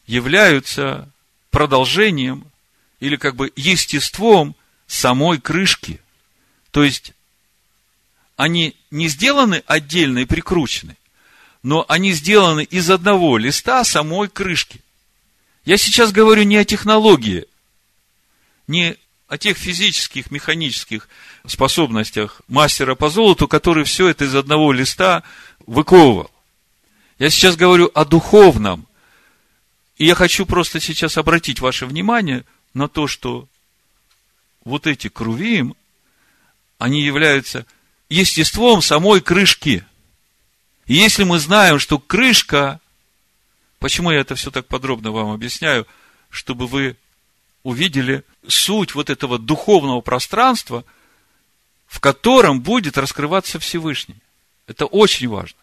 являются продолжением или как бы естеством самой крышки. То есть, они не сделаны отдельно и прикручены, но они сделаны из одного листа самой крышки. Я сейчас говорю не о технологии, не о тех физических, механических способностях мастера по золоту, который все это из одного листа выковывал. Я сейчас говорю о духовном. И я хочу просто сейчас обратить ваше внимание на то, что вот эти крувим, они являются естеством самой крышки. И если мы знаем, что крышка, почему я это все так подробно вам объясняю, чтобы вы увидели суть вот этого духовного пространства, в котором будет раскрываться Всевышний. Это очень важно.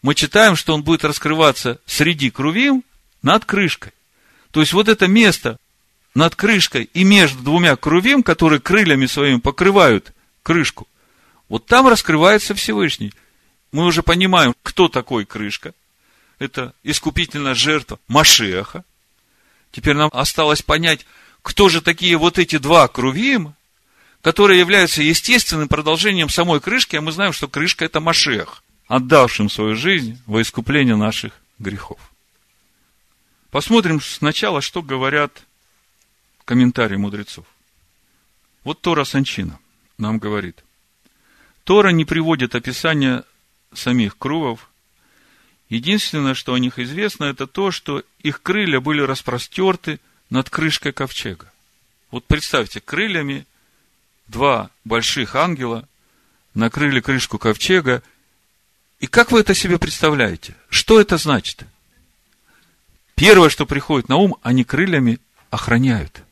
Мы читаем, что он будет раскрываться среди крувим над крышкой. То есть, вот это место над крышкой и между двумя крувим, которые крыльями своими покрывают крышку, вот там раскрывается Всевышний. Мы уже понимаем, кто такой крышка. Это искупительная жертва Машеха. Теперь нам осталось понять, кто же такие вот эти два крувим, которые являются естественным продолжением самой крышки, а мы знаем, что крышка это Машех, отдавшим свою жизнь во искупление наших грехов. Посмотрим сначала, что говорят комментарии мудрецов. Вот Тора Санчина нам говорит. Тора не приводит описания самих крувов. Единственное, что о них известно, это то, что их крылья были распростерты над крышкой ковчега. Вот представьте, крыльями два больших ангела накрыли крышку ковчега. И как вы это себе представляете? Что это значит? Первое, что приходит на ум, они крыльями охраняют,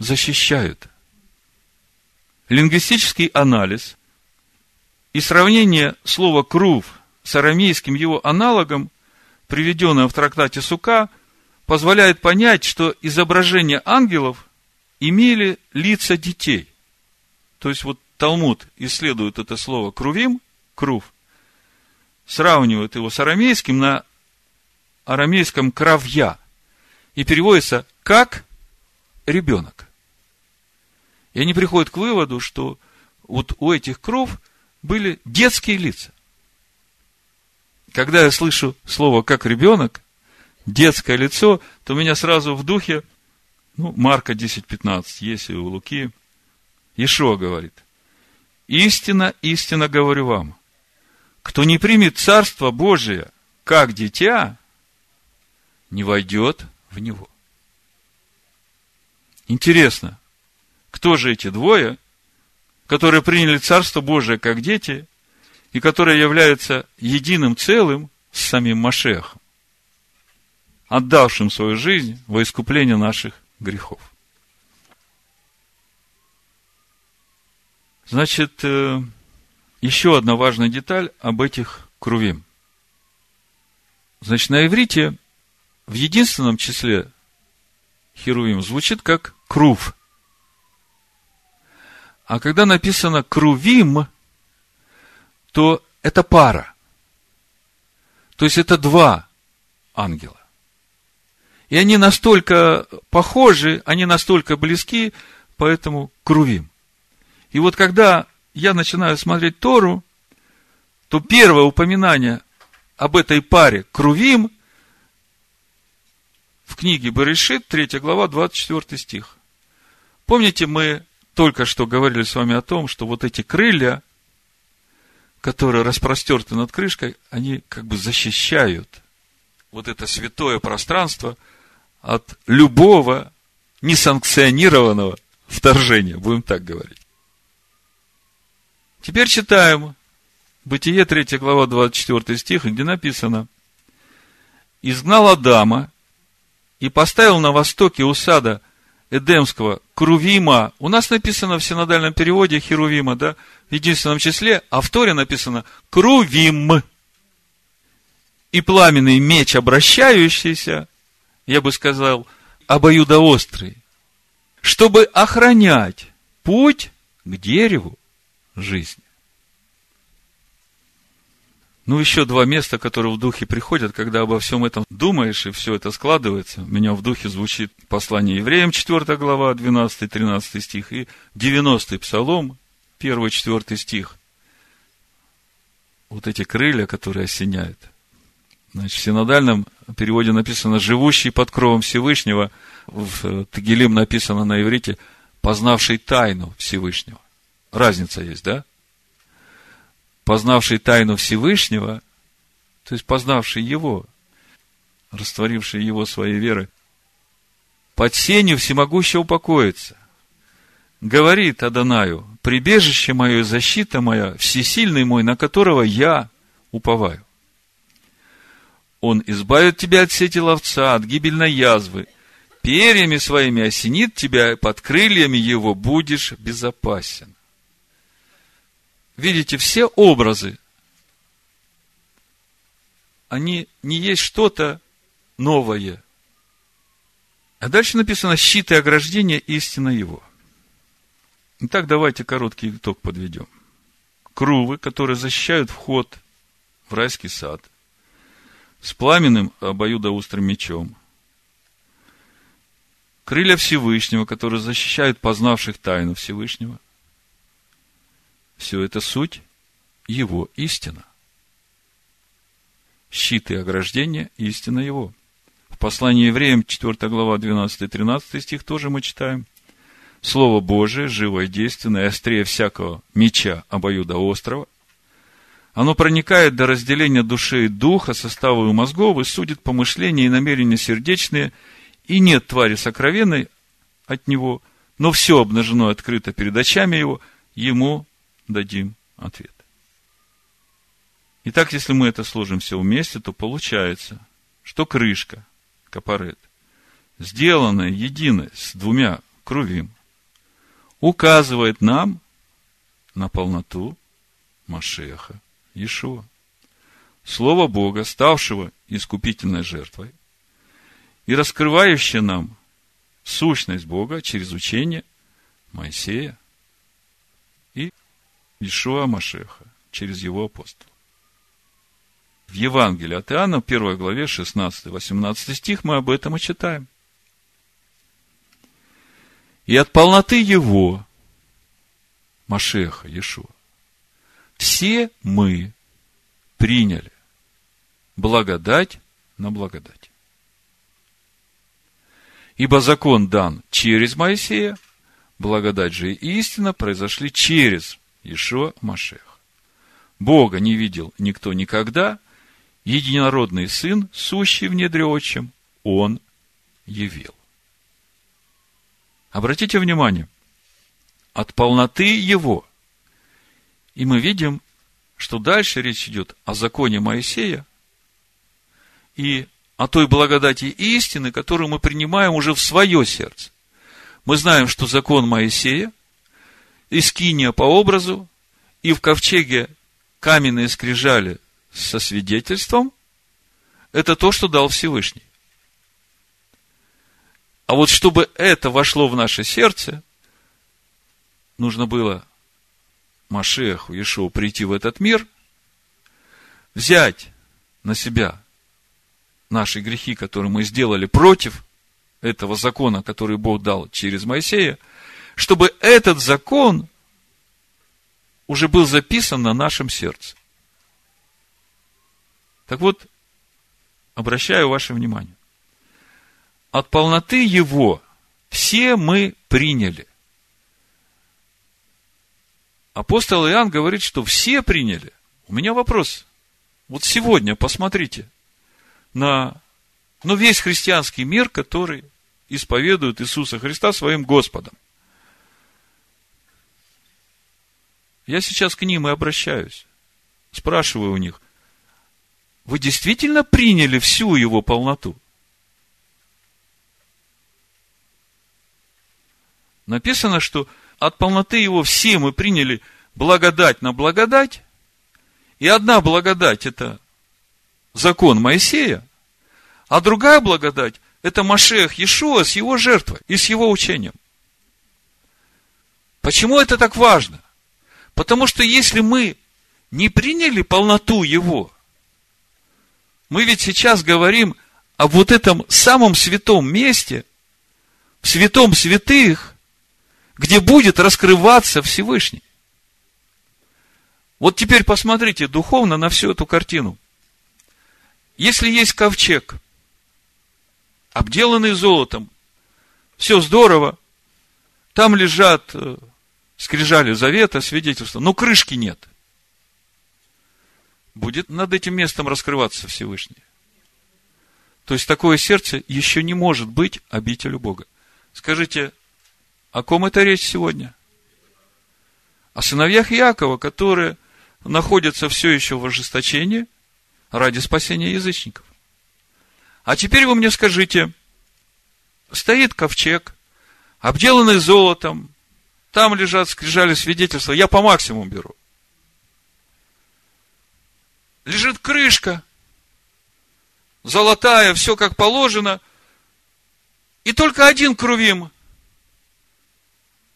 защищают. Лингвистический анализ и сравнение слова «крув» с арамейским его аналогом, приведенное в трактате Сука, позволяет понять, что изображения ангелов имели лица детей. То есть, вот Талмуд исследует это слово «крувим», «крув», сравнивает его с арамейским на арамейском «кровья» и переводится как ребенок. И они приходят к выводу, что вот у этих кров были детские лица. Когда я слышу слово «как ребенок», детское лицо, то у меня сразу в духе, ну, Марка 10.15, есть и у Луки, Ишуа говорит, истина, истина говорю вам, кто не примет Царство Божие, как дитя, не войдет в него. Интересно, кто же эти двое, которые приняли Царство Божие как дети, и которые являются единым целым с самим Машехом? отдавшим свою жизнь во искупление наших грехов. Значит, э, еще одна важная деталь об этих крувим. Значит, на иврите в единственном числе херувим звучит как крув. А когда написано крувим, то это пара. То есть это два ангела. И они настолько похожи, они настолько близки, поэтому крувим. И вот когда я начинаю смотреть Тору, то первое упоминание об этой паре крувим в книге Берешит, 3 глава, 24 стих. Помните, мы только что говорили с вами о том, что вот эти крылья, которые распростерты над крышкой, они как бы защищают вот это святое пространство от любого несанкционированного вторжения, будем так говорить. Теперь читаем Бытие 3 глава 24 стих, где написано «Изгнал Адама и поставил на востоке у сада Эдемского Крувима». У нас написано в синодальном переводе Херувима, да, в единственном числе, а в Торе написано Крувим. И пламенный меч, обращающийся, я бы сказал, обоюдоострый, чтобы охранять путь к дереву жизни. Ну, еще два места, которые в духе приходят, когда обо всем этом думаешь, и все это складывается. У меня в духе звучит послание евреям, 4 глава, 12-13 стих, и 90-й псалом, 1-4 стих. Вот эти крылья, которые осеняют. Значит, в синодальном переводе написано «живущий под кровом Всевышнего», в Тагилим написано на иврите «познавший тайну Всевышнего». Разница есть, да? Познавший тайну Всевышнего, то есть познавший Его, растворивший Его своей верой, под сенью всемогущего упокоится. Говорит Адонаю, прибежище мое и защита моя, всесильный мой, на которого я уповаю. Он избавит тебя от сети ловца, от гибельной язвы. Перьями своими осенит тебя, под крыльями его будешь безопасен. Видите, все образы, они не есть что-то новое. А дальше написано щит и ограждение истина его. Итак, давайте короткий итог подведем. Крувы, которые защищают вход в райский сад – с пламенным обоюдоострым мечом. Крылья Всевышнего, которые защищают познавших тайну Всевышнего. Все это суть Его истина. Щит и ограждение – истина Его. В послании евреям, 4 глава, 12-13 стих тоже мы читаем. Слово Божие, живое, действенное, острее всякого меча обоюдоострого – оно проникает до разделения души и духа, состава и мозгов, и судит помышления и намерения сердечные, и нет твари сокровенной от него, но все обнажено открыто перед очами его, ему дадим ответ. Итак, если мы это сложим все вместе, то получается, что крышка, капарет, сделанная единой с двумя крувим, указывает нам на полноту Машеха Иешуа. Слово Бога, ставшего искупительной жертвой и раскрывающее нам сущность Бога через учение Моисея Ишуа Машеха через его апостола. В Евангелии от Иоанна, 1 главе, 16-18 стих, мы об этом и читаем. И от полноты его, Машеха, Иешуа, все мы приняли благодать на благодать. Ибо закон дан через Моисея, благодать же и истина произошли через Ишуа Машех. Бога не видел никто никогда, единородный Сын, сущий в недре отчим, Он явил. Обратите внимание, от полноты Его – и мы видим, что дальше речь идет о законе Моисея и о той благодати и истины, которую мы принимаем уже в свое сердце. Мы знаем, что закон Моисея, Искиния по образу, и в ковчеге каменные скрижали со свидетельством, это то, что дал Всевышний. А вот чтобы это вошло в наше сердце, нужно было Машеху, Иешуа, прийти в этот мир, взять на себя наши грехи, которые мы сделали против этого закона, который Бог дал через Моисея, чтобы этот закон уже был записан на нашем сердце. Так вот, обращаю ваше внимание. От полноты Его все мы приняли апостол Иоанн говорит, что все приняли. У меня вопрос. Вот сегодня посмотрите на ну, весь христианский мир, который исповедует Иисуса Христа своим Господом. Я сейчас к ним и обращаюсь. Спрашиваю у них, вы действительно приняли всю его полноту? Написано, что от полноты его все мы приняли благодать на благодать, и одна благодать – это закон Моисея, а другая благодать – это Машех Иешуа с его жертвой и с его учением. Почему это так важно? Потому что если мы не приняли полноту его, мы ведь сейчас говорим о вот этом самом святом месте, в святом святых, где будет раскрываться Всевышний. Вот теперь посмотрите духовно на всю эту картину. Если есть ковчег, обделанный золотом, все здорово, там лежат э, скрижали завета, свидетельства, но крышки нет. Будет над этим местом раскрываться Всевышний. То есть такое сердце еще не может быть обителю Бога. Скажите, о ком это речь сегодня? О сыновьях Якова, которые находятся все еще в ожесточении ради спасения язычников. А теперь вы мне скажите, стоит ковчег, обделанный золотом, там лежат скрижали свидетельства. Я по максимуму беру. Лежит крышка. Золотая, все как положено. И только один крувим.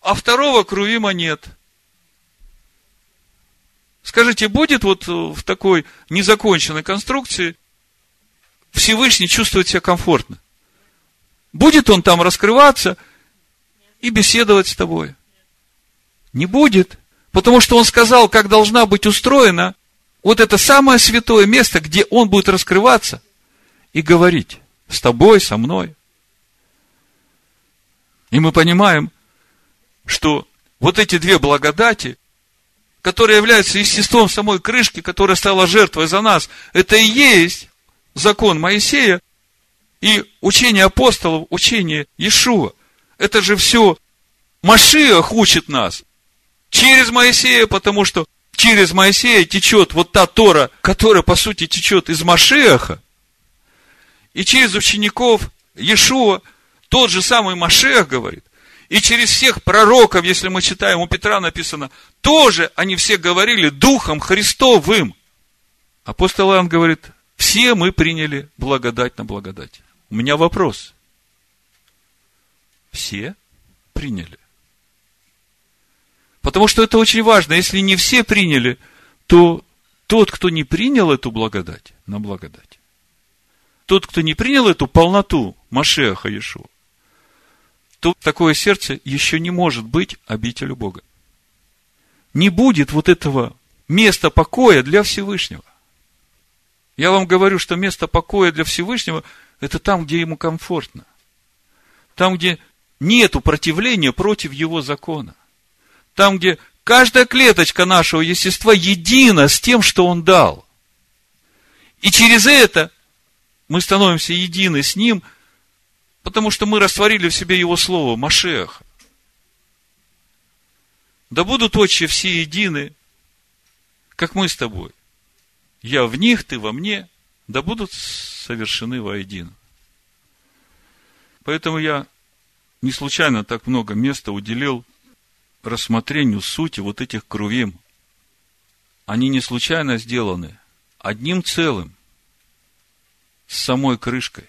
А второго крувима нет. Скажите, будет вот в такой незаконченной конструкции Всевышний чувствовать себя комфортно? Будет он там раскрываться и беседовать с тобой? Не будет. Потому что он сказал, как должна быть устроена вот это самое святое место, где он будет раскрываться и говорить с тобой, со мной. И мы понимаем, что вот эти две благодати, которые являются естеством самой крышки, которая стала жертвой за нас, это и есть закон Моисея и учение апостолов, учение Иешуа. Это же все Машиах учит нас через Моисея, потому что через Моисея течет вот та Тора, которая, по сути, течет из Машеха, и через учеников Иешуа тот же самый Машех говорит, и через всех пророков, если мы читаем, у Петра написано, тоже они все говорили Духом Христовым. Апостол Иоанн говорит, все мы приняли благодать на благодать. У меня вопрос. Все приняли. Потому что это очень важно. Если не все приняли, то тот, кто не принял эту благодать, на благодать, тот, кто не принял эту полноту Машеха Иешуа, то такое сердце еще не может быть обителю Бога. Не будет вот этого места покоя для Всевышнего. Я вам говорю, что место покоя для Всевышнего – это там, где ему комфортно. Там, где нету противления против его закона. Там, где каждая клеточка нашего естества едина с тем, что Он дал. И через это мы становимся едины с Ним, потому что мы растворили в себе Его Слово, Машех. Да будут отче все едины, как мы с тобой. Я в них, ты во мне, да будут совершены воедино. Поэтому я не случайно так много места уделил рассмотрению сути вот этих крувим. Они не случайно сделаны одним целым, с самой крышкой,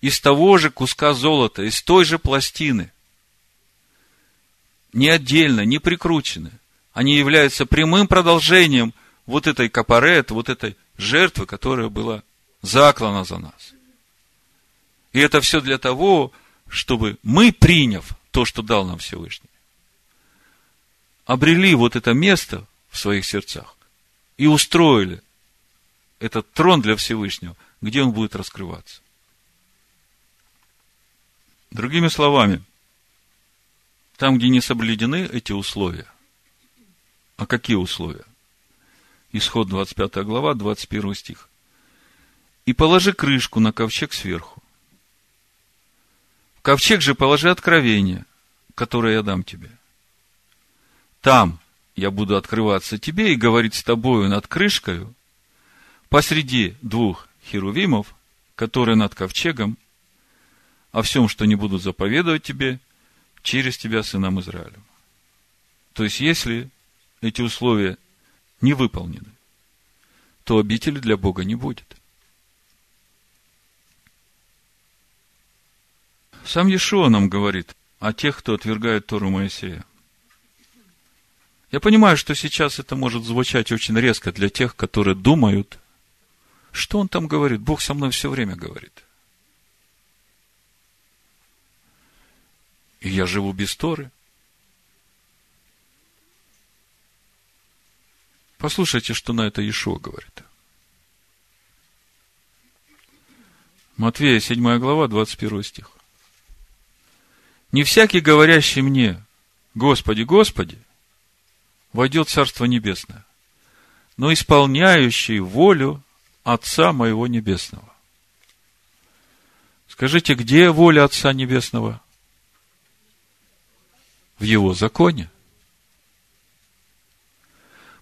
из того же куска золота, из той же пластины. Не отдельно, не прикручены. Они являются прямым продолжением вот этой капарет, вот этой жертвы, которая была заклана за нас. И это все для того, чтобы мы, приняв то, что дал нам Всевышний, обрели вот это место в своих сердцах и устроили этот трон для Всевышнего, где он будет раскрываться. Другими словами, там, где не соблюдены эти условия, А какие условия? Исход 25 глава, 21 стих. И положи крышку на ковчег сверху. В ковчег же положи откровение, которое я дам тебе. Там я буду открываться тебе и говорить с тобою над крышкою посреди двух херувимов, которые над ковчегом, о всем, что не буду заповедовать тебе, через тебя, сынам Израилю. То есть, если эти условия не выполнены, то обители для Бога не будет. Сам Иешуа нам говорит о тех, кто отвергает Тору Моисея. Я понимаю, что сейчас это может звучать очень резко для тех, которые думают, что он там говорит. Бог со мной все время говорит. И я живу без Торы. Послушайте, что на это Иешуа говорит. Матвея, 7 глава, 21 стих. Не всякий, говорящий мне, Господи, Господи, войдет в Царство Небесное, но исполняющий волю Отца моего Небесного. Скажите, где воля Отца Небесного? В Его законе.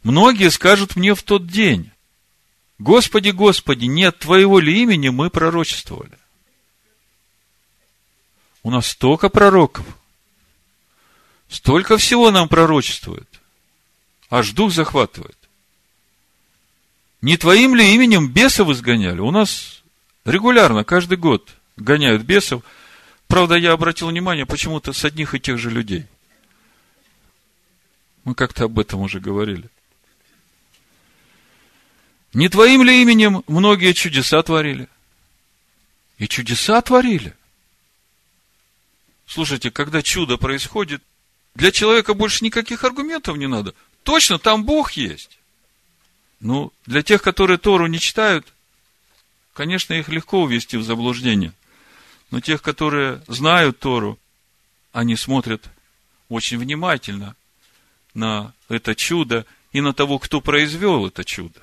Многие скажут мне в тот день, Господи, Господи, нет Твоего ли имени мы пророчествовали? У нас столько пророков, столько всего нам пророчествует, аж дух захватывает. Не твоим ли именем бесов изгоняли? У нас регулярно, каждый год гоняют бесов. Правда, я обратил внимание почему-то с одних и тех же людей. Мы как-то об этом уже говорили. Не твоим ли именем многие чудеса творили? И чудеса творили. Слушайте, когда чудо происходит, для человека больше никаких аргументов не надо. Точно, там Бог есть. Ну, для тех, которые Тору не читают, конечно, их легко увести в заблуждение. Но тех, которые знают Тору, они смотрят очень внимательно на это чудо и на того, кто произвел это чудо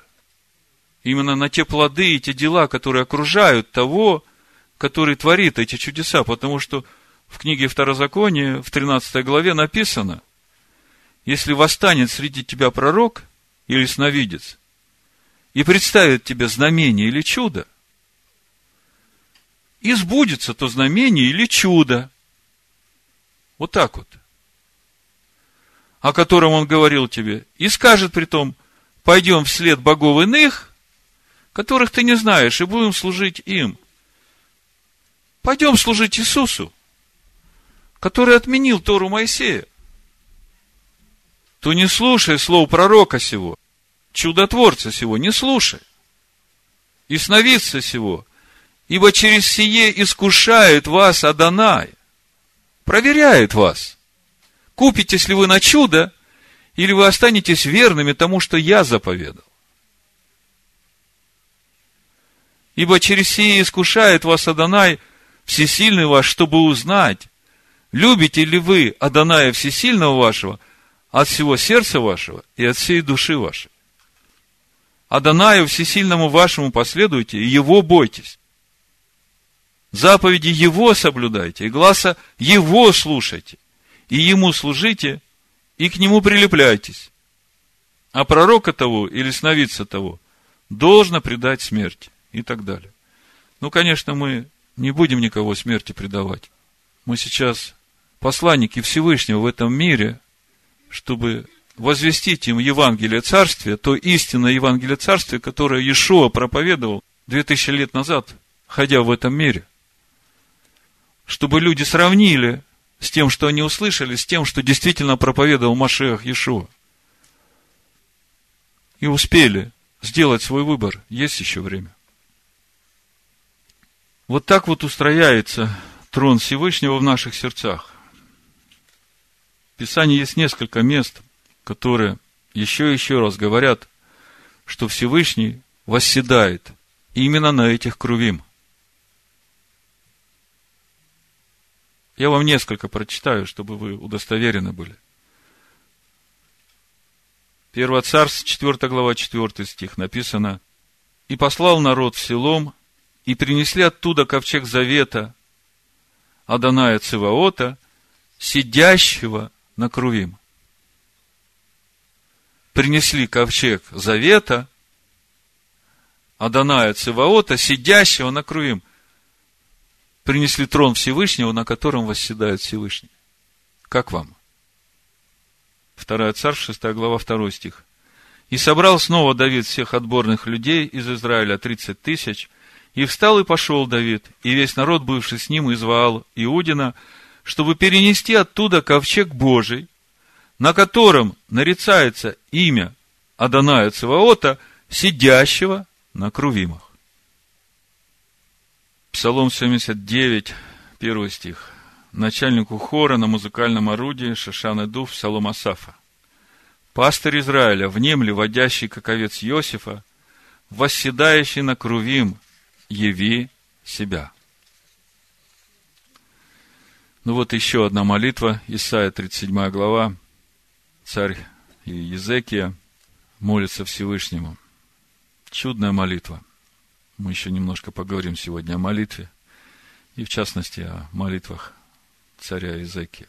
именно на те плоды и те дела, которые окружают того, который творит эти чудеса. Потому что в книге Второзакония, в 13 главе написано, если восстанет среди тебя пророк или сновидец и представит тебе знамение или чудо, и сбудется то знамение или чудо. Вот так вот. О котором он говорил тебе. И скажет при том, пойдем вслед богов иных, которых ты не знаешь, и будем служить им. Пойдем служить Иисусу, который отменил Тору Моисея. То не слушай слов пророка сего, чудотворца сего, не слушай. И сновидца сего, ибо через сие искушает вас Адонай, проверяет вас. Купитесь ли вы на чудо, или вы останетесь верными тому, что я заповедал. Ибо через сие искушает вас Адонай, всесильный ваш, чтобы узнать, любите ли вы Адоная всесильного вашего от всего сердца вашего и от всей души вашей. Адонаю всесильному вашему последуйте и его бойтесь. Заповеди его соблюдайте, и глаза его слушайте, и ему служите, и к нему прилепляйтесь. А пророка того или сновидца того должно предать смерти и так далее. Ну, конечно, мы не будем никого смерти предавать. Мы сейчас посланники Всевышнего в этом мире, чтобы возвестить им Евангелие Царствия, то истинное Евангелие Царствия, которое Иешуа проповедовал 2000 лет назад, ходя в этом мире. Чтобы люди сравнили с тем, что они услышали, с тем, что действительно проповедовал Машех Иешуа. И успели сделать свой выбор. Есть еще время. Вот так вот устрояется трон Всевышнего в наших сердцах. В Писании есть несколько мест, которые еще и еще раз говорят, что Всевышний восседает именно на этих крувим. Я вам несколько прочитаю, чтобы вы удостоверены были. 1 Царств, 4 глава, 4 стих написано, «И послал народ в селом, и принесли оттуда ковчег завета Аданая Циваота, сидящего на Крувим». Принесли ковчег завета Аданая Циваота, сидящего на Крувим. Принесли трон Всевышнего, на котором восседает Всевышний. Как вам? Вторая царь, 6 глава, 2 стих. И собрал снова Давид всех отборных людей из Израиля, 30 тысяч, и встал и пошел Давид, и весь народ, бывший с ним, извал Иудина, чтобы перенести оттуда ковчег Божий, на котором нарицается имя Аданая Циваота, сидящего на крувимах. Псалом 79, первый стих начальнику хора на музыкальном орудии Шашан Дув Псалом Асафа. Пастырь Израиля, внемли водящий как овец Иосифа, восседающий на крувим, яви себя. Ну вот еще одна молитва, Исайя 37 глава, царь Езекия молится Всевышнему. Чудная молитва. Мы еще немножко поговорим сегодня о молитве, и в частности о молитвах царя Иезекия.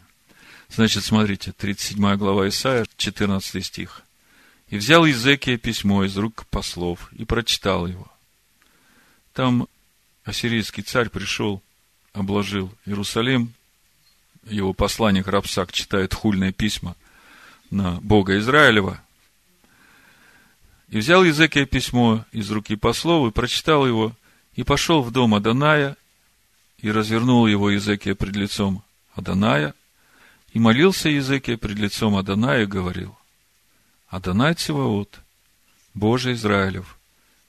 Значит, смотрите, 37 глава Исаия, 14 стих. «И взял Иезекия письмо из рук послов и прочитал его». Там ассирийский царь пришел, обложил Иерусалим, его посланник Рапсак читает хульные письма на Бога Израилева, и взял Езекия письмо из руки послов и прочитал его, и пошел в дом Аданая, и развернул его Езекия пред лицом Аданая, и молился Языке пред лицом Аданая и говорил, Адонай Циваот, Боже Израилев,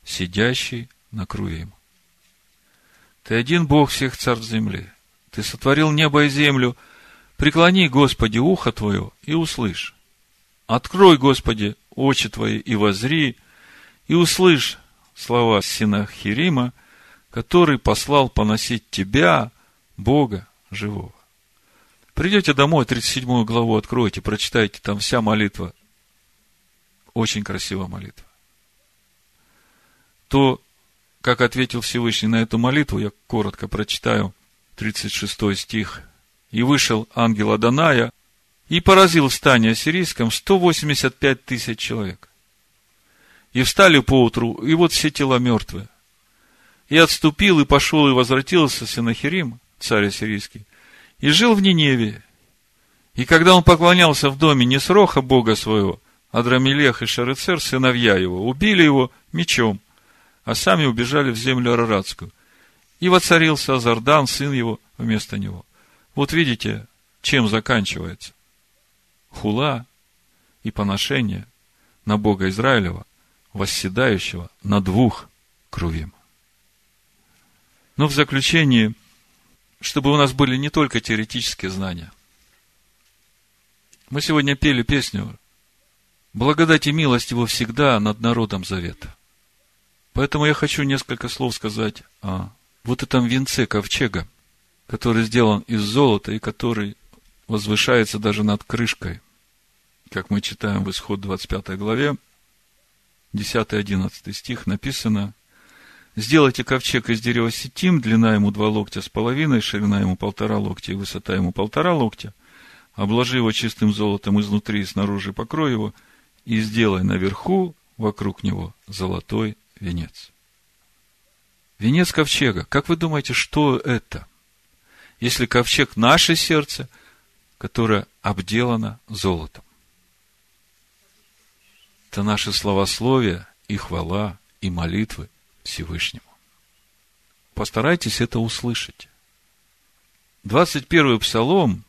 сидящий на Крувим. Ты один Бог всех царств земли. Ты сотворил небо и землю. Преклони, Господи, ухо Твое и услышь. Открой, Господи, очи Твои и возри, и услышь слова Синахирима, который послал поносить Тебя, Бога живого. Придете домой, 37 главу откройте, прочитайте, там вся молитва. Очень красивая молитва. То, как ответил Всевышний на эту молитву, я коротко прочитаю, 36 стих. «И вышел ангел Аданая, и поразил в стане ассирийском 185 тысяч человек. И встали поутру, и вот все тела мертвые. И отступил, и пошел, и возвратился Синахирим, царь ассирийский, и жил в Ниневе. И когда он поклонялся в доме Несроха, бога своего, Адрамелех и Шарыцер, сыновья его, убили его мечом, а сами убежали в землю Араратскую. И воцарился Азардан, сын его, вместо него. Вот видите, чем заканчивается. Хула и поношение на Бога Израилева, восседающего на двух крувим. Но в заключении чтобы у нас были не только теоретические знания. Мы сегодня пели песню «Благодать и милость его всегда над народом завета». Поэтому я хочу несколько слов сказать о вот этом венце ковчега, который сделан из золота и который возвышается даже над крышкой, как мы читаем в Исход 25 главе, 10-11 стих написано, Сделайте ковчег из дерева сетим, длина ему два локтя с половиной, ширина ему полтора локтя и высота ему полтора локтя. Обложи его чистым золотом изнутри и снаружи, покрой его, и сделай наверху, вокруг него, золотой венец. Венец ковчега. Как вы думаете, что это? Если ковчег наше сердце, которое обделано золотом. Это наше словословие и хвала, и молитвы, Всевышнему. Постарайтесь это услышать. 21 псалом,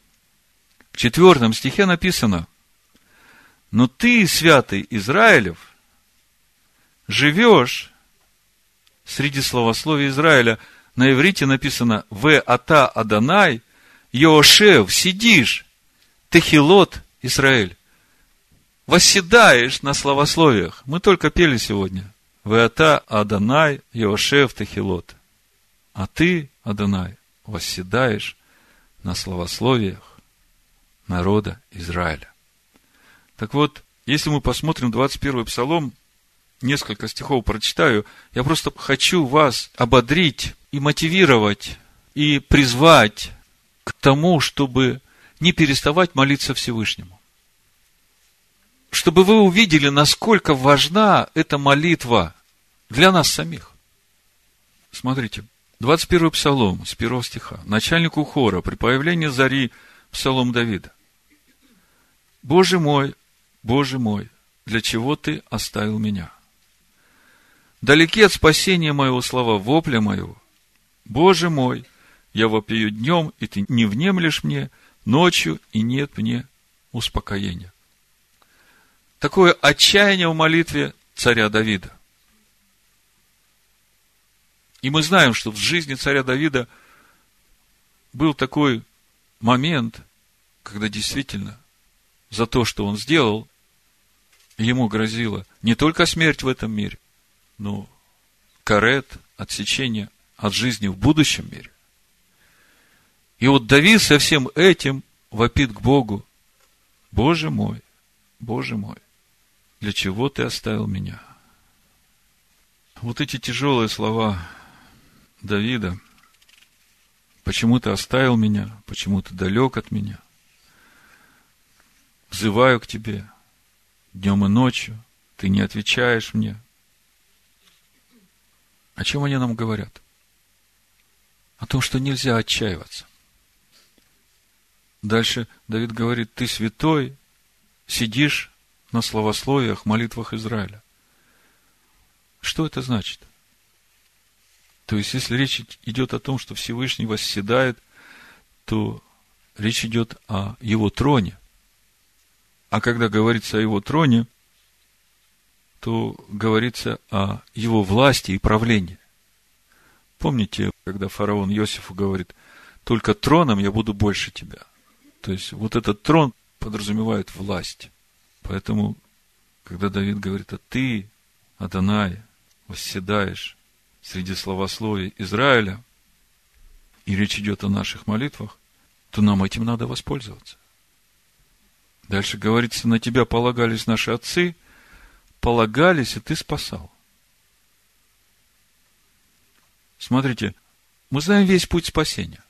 в четвертом стихе написано, «Но ты, святый Израилев, живешь среди словословия Израиля, на иврите написано «В ата Аданай, Йошев, сидишь, Техилот, Израиль». Восседаешь на словословиях. Мы только пели сегодня. Веата Аданай Йошев Техилот. А ты, Аданай, восседаешь на словословиях народа Израиля. Так вот, Если мы посмотрим 21 псалом, несколько стихов прочитаю, я просто хочу вас ободрить и мотивировать, и призвать к тому, чтобы не переставать молиться Всевышнему. Чтобы вы увидели, насколько важна эта молитва для нас самих. Смотрите, 21 псалом с 1 стиха. Начальнику хора при появлении зари псалом Давида. Боже мой, Боже мой, для чего ты оставил меня? Далеки от спасения моего слова, вопля моего. Боже мой, я вопию днем, и ты не внемлешь мне, ночью, и нет мне успокоения. Такое отчаяние в молитве царя Давида. И мы знаем, что в жизни царя Давида был такой момент, когда действительно за то, что он сделал, ему грозила не только смерть в этом мире, но карет, отсечение от жизни в будущем мире. И вот Давид со всем этим вопит к Богу, Боже мой, Боже мой, для чего ты оставил меня? Вот эти тяжелые слова Давида. Почему ты оставил меня? Почему ты далек от меня? Взываю к тебе днем и ночью. Ты не отвечаешь мне. О чем они нам говорят? О том, что нельзя отчаиваться. Дальше Давид говорит, ты святой, сидишь на словословиях, молитвах Израиля. Что это значит? – то есть, если речь идет о том, что Всевышний восседает, то речь идет о его троне. А когда говорится о его троне, то говорится о его власти и правлении. Помните, когда фараон Иосифу говорит, только троном я буду больше тебя. То есть, вот этот трон подразумевает власть. Поэтому, когда Давид говорит, а ты, Адонай, восседаешь среди словословий Израиля, и речь идет о наших молитвах, то нам этим надо воспользоваться. Дальше говорится, на тебя полагались наши отцы, полагались, и ты спасал. Смотрите, мы знаем весь путь спасения.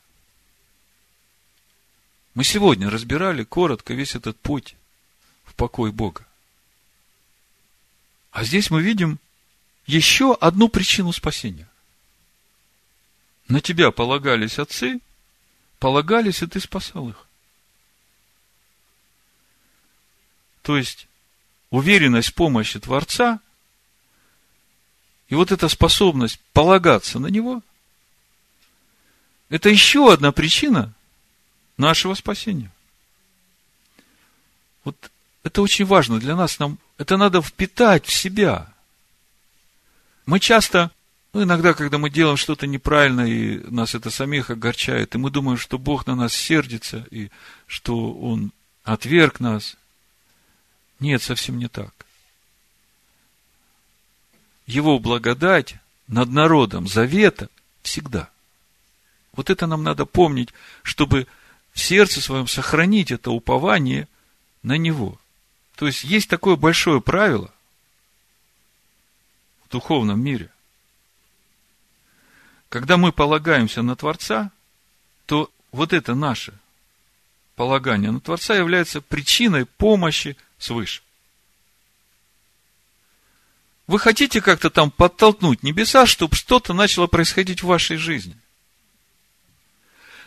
Мы сегодня разбирали коротко весь этот путь в покой Бога. А здесь мы видим еще одну причину спасения. На тебя полагались отцы, полагались, и ты спасал их. То есть, уверенность в помощи Творца и вот эта способность полагаться на Него, это еще одна причина нашего спасения. Вот это очень важно для нас. Нам это надо впитать в себя – мы часто, ну, иногда, когда мы делаем что-то неправильно, и нас это самих огорчает, и мы думаем, что Бог на нас сердится, и что Он отверг нас. Нет, совсем не так. Его благодать над народом завета всегда. Вот это нам надо помнить, чтобы в сердце своем сохранить это упование на Него. То есть, есть такое большое правило, в духовном мире. Когда мы полагаемся на Творца, то вот это наше полагание на Творца является причиной помощи свыше. Вы хотите как-то там подтолкнуть небеса, чтобы что-то начало происходить в вашей жизни?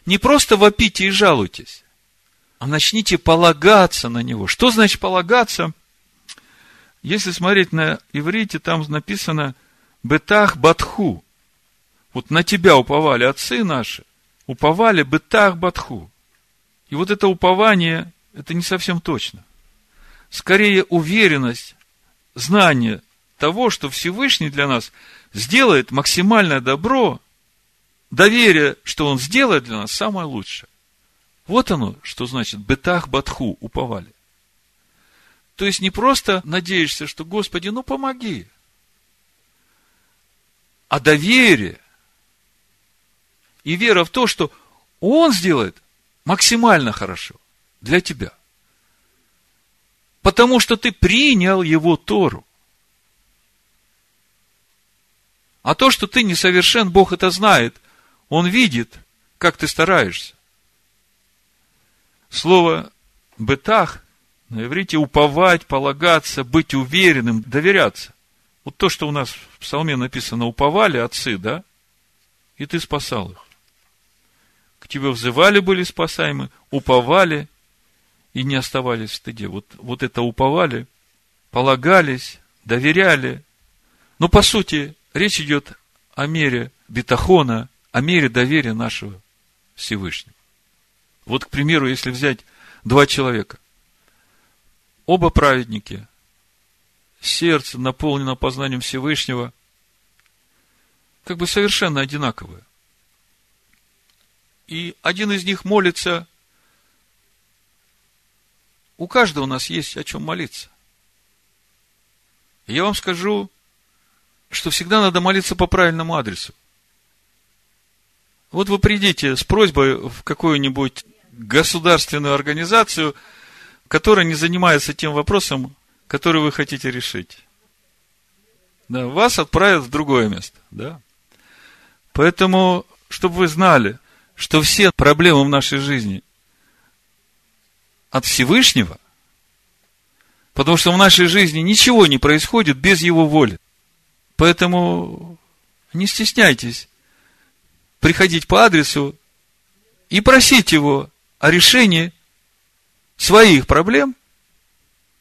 Не просто вопите и жалуйтесь, а начните полагаться на Него. Что значит полагаться? Если смотреть на иврите, там написано «бетах батху». Вот на тебя уповали отцы наши, уповали «бетах батху». И вот это упование, это не совсем точно. Скорее уверенность, знание того, что Всевышний для нас сделает максимальное добро, доверие, что Он сделает для нас самое лучшее. Вот оно, что значит «бетах батху» уповали. То есть не просто надеешься, что Господи, ну помоги, а доверие и вера в то, что Он сделает максимально хорошо для тебя. Потому что ты принял его Тору. А то, что ты несовершен, Бог это знает. Он видит, как ты стараешься. Слово «бетах» на иврите уповать, полагаться, быть уверенным, доверяться. Вот то, что у нас в псалме написано, уповали отцы, да? И ты спасал их. К тебе взывали, были спасаемы, уповали и не оставались в стыде. Вот, вот это уповали, полагались, доверяли. Но, по сути, речь идет о мере бетахона, о мере доверия нашего Всевышнего. Вот, к примеру, если взять два человека, оба праведники, сердце наполнено познанием Всевышнего, как бы совершенно одинаковые. И один из них молится, у каждого у нас есть о чем молиться. я вам скажу, что всегда надо молиться по правильному адресу. Вот вы придите с просьбой в какую-нибудь государственную организацию, которая не занимается тем вопросом, который вы хотите решить. Да, вас отправят в другое место. Да? Поэтому, чтобы вы знали, что все проблемы в нашей жизни от Всевышнего, потому что в нашей жизни ничего не происходит без Его воли. Поэтому не стесняйтесь приходить по адресу и просить Его о решении своих проблем,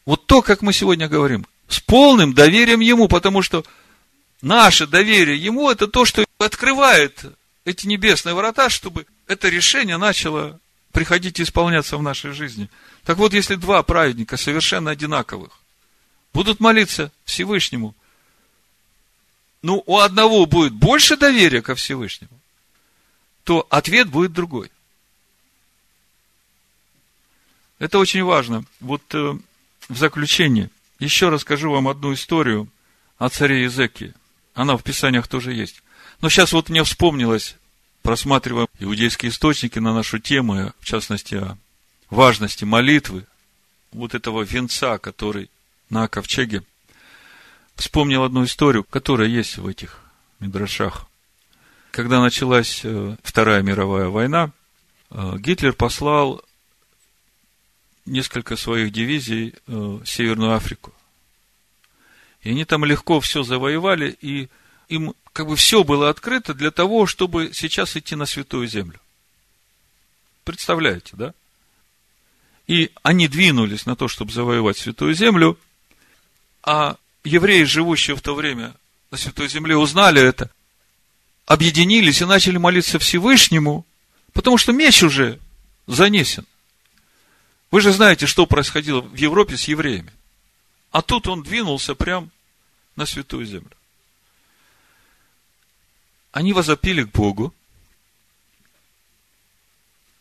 вот то, как мы сегодня говорим, с полным доверием Ему, потому что наше доверие Ему – это то, что открывает эти небесные врата, чтобы это решение начало приходить и исполняться в нашей жизни. Так вот, если два праведника совершенно одинаковых будут молиться Всевышнему, ну, у одного будет больше доверия ко Всевышнему, то ответ будет другой. Это очень важно. Вот э, в заключение еще расскажу вам одну историю о царе Езекии. Она в Писаниях тоже есть. Но сейчас вот мне вспомнилось, просматривая иудейские источники на нашу тему, в частности, о важности молитвы, вот этого венца, который на ковчеге, вспомнил одну историю, которая есть в этих мидрашах. Когда началась э, Вторая мировая война, э, Гитлер послал несколько своих дивизий э, в Северную Африку. И они там легко все завоевали, и им как бы все было открыто для того, чтобы сейчас идти на Святую Землю. Представляете, да? И они двинулись на то, чтобы завоевать Святую Землю, а евреи, живущие в то время на Святой Земле, узнали это, объединились и начали молиться Всевышнему, потому что меч уже занесен. Вы же знаете, что происходило в Европе с евреями. А тут он двинулся прям на святую землю. Они возопили к Богу.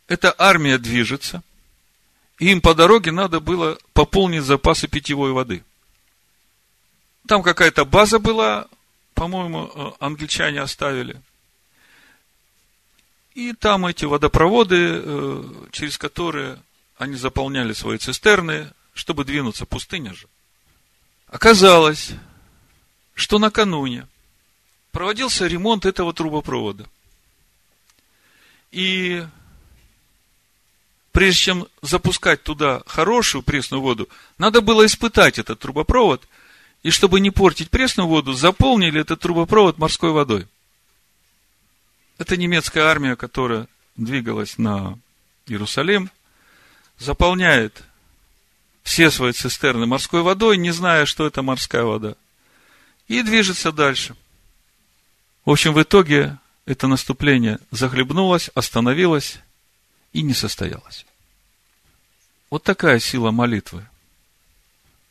Эта армия движется. И им по дороге надо было пополнить запасы питьевой воды. Там какая-то база была, по-моему, э, англичане оставили. И там эти водопроводы, э, через которые они заполняли свои цистерны, чтобы двинуться, пустыня же. Оказалось, что накануне проводился ремонт этого трубопровода. И прежде чем запускать туда хорошую пресную воду, надо было испытать этот трубопровод, и чтобы не портить пресную воду, заполнили этот трубопровод морской водой. Это немецкая армия, которая двигалась на Иерусалим, заполняет все свои цистерны морской водой, не зная, что это морская вода. И движется дальше. В общем, в итоге это наступление захлебнулось, остановилось и не состоялось. Вот такая сила молитвы.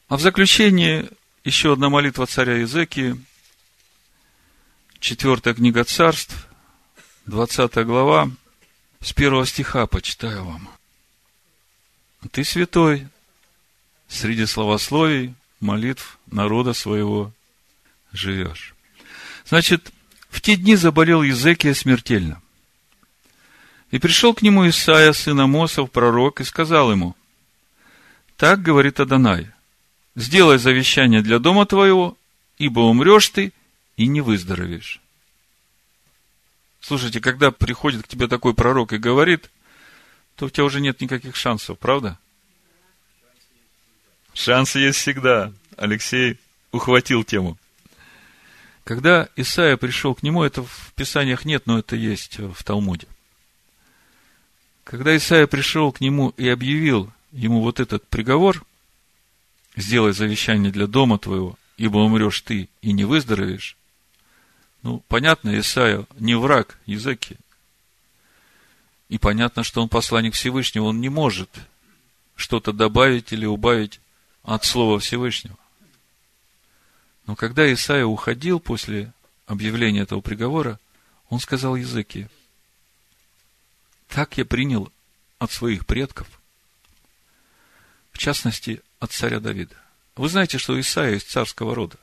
А в заключение еще одна молитва царя Езекии, четвертая книга царств, 20 глава, с первого стиха почитаю вам. Ты святой среди словословий, молитв народа своего живешь. Значит, в те дни заболел Езекия смертельно. И пришел к нему Исаия, сын Амосов, пророк, и сказал ему, так говорит Адонай, сделай завещание для дома твоего, ибо умрешь ты и не выздоровеешь. Слушайте, когда приходит к тебе такой пророк и говорит, то у тебя уже нет никаких шансов, правда? Шансы есть всегда. Алексей ухватил тему. Когда Исаия пришел к нему, это в Писаниях нет, но это есть в Талмуде. Когда Исаия пришел к нему и объявил ему вот этот приговор, сделай завещание для дома твоего, ибо умрешь ты и не выздоровеешь, ну, понятно, Исаия не враг языки. И понятно, что он посланник Всевышнего, он не может что-то добавить или убавить от слова Всевышнего. Но когда Исаия уходил после объявления этого приговора, он сказал языки, так я принял от своих предков, в частности, от царя Давида. Вы знаете, что Исаия из царского рода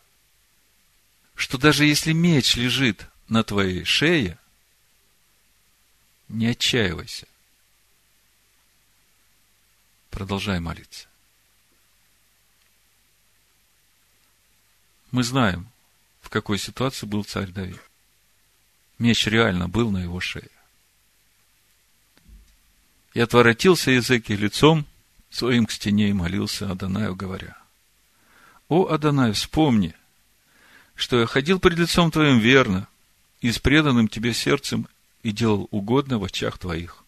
что даже если меч лежит на твоей шее, не отчаивайся. Продолжай молиться. Мы знаем, в какой ситуации был царь Давид. Меч реально был на его шее. И отворотился языки лицом своим к стене и молился Адонаю, говоря, «О, Адонай, вспомни, что я ходил пред лицом Твоим верно и с преданным Тебе сердцем и делал угодно в очах Твоих.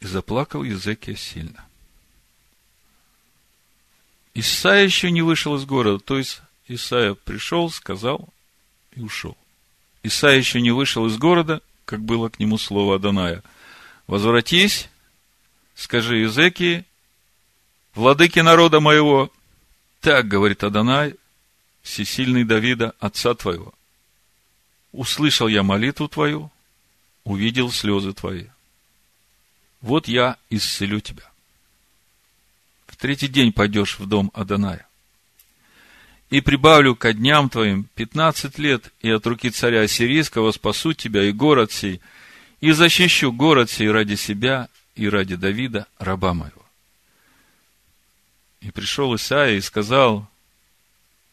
И заплакал Езекия сильно. Исаия еще не вышел из города, то есть Исаия пришел, сказал и ушел. Исаия еще не вышел из города, как было к нему слово Адоная. Возвратись, скажи Езекии, владыки народа моего, так говорит Адонай, всесильный Давида, отца твоего. Услышал я молитву твою, увидел слезы твои. Вот я исцелю тебя. Третий день пойдешь в дом Аданая. И прибавлю ко дням твоим пятнадцать лет, и от руки царя Ассирийского спасу тебя и город сей, и защищу город сей ради себя и ради Давида, раба моего. И пришел Исаия и сказал,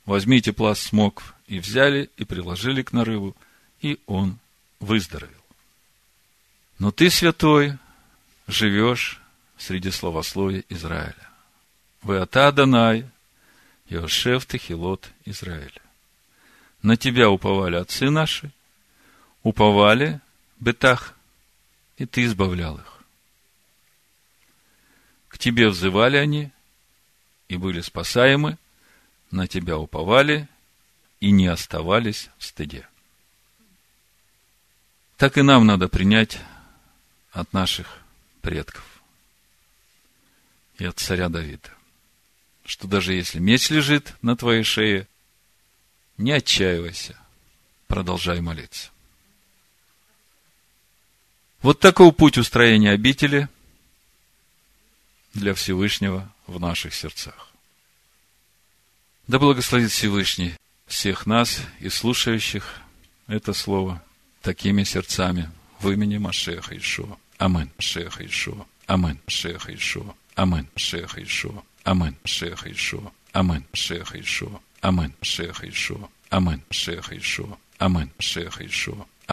возьмите пласт смокв. И взяли, и приложили к нарыву, и он выздоровел. Но ты, святой, живешь среди словословия Израиля. Вы ата Данай, Иошев Техилот Израиля. На тебя уповали отцы наши, уповали Бетах, и ты избавлял их. К тебе взывали они, и были спасаемы, на тебя уповали и не оставались в стыде. Так и нам надо принять от наших предков и от царя Давида, что даже если меч лежит на твоей шее, не отчаивайся, продолжай молиться. Вот такой путь устроения обители для Всевышнего в наших сердцах. Да благословит Всевышний всех нас и слушающих это слово такими сердцами в имени Машеха Ишуа. Амин. Машеха Ишуа. Амин. Машеха Ишуа. Амин. Машеха Ишуа. Амин. Машеха Ишуа. Амин. Машеха Ишуа. Амин. Машеха Ишуа. Амин. Машеха Ишуа. Амин. Машеха Ишуа.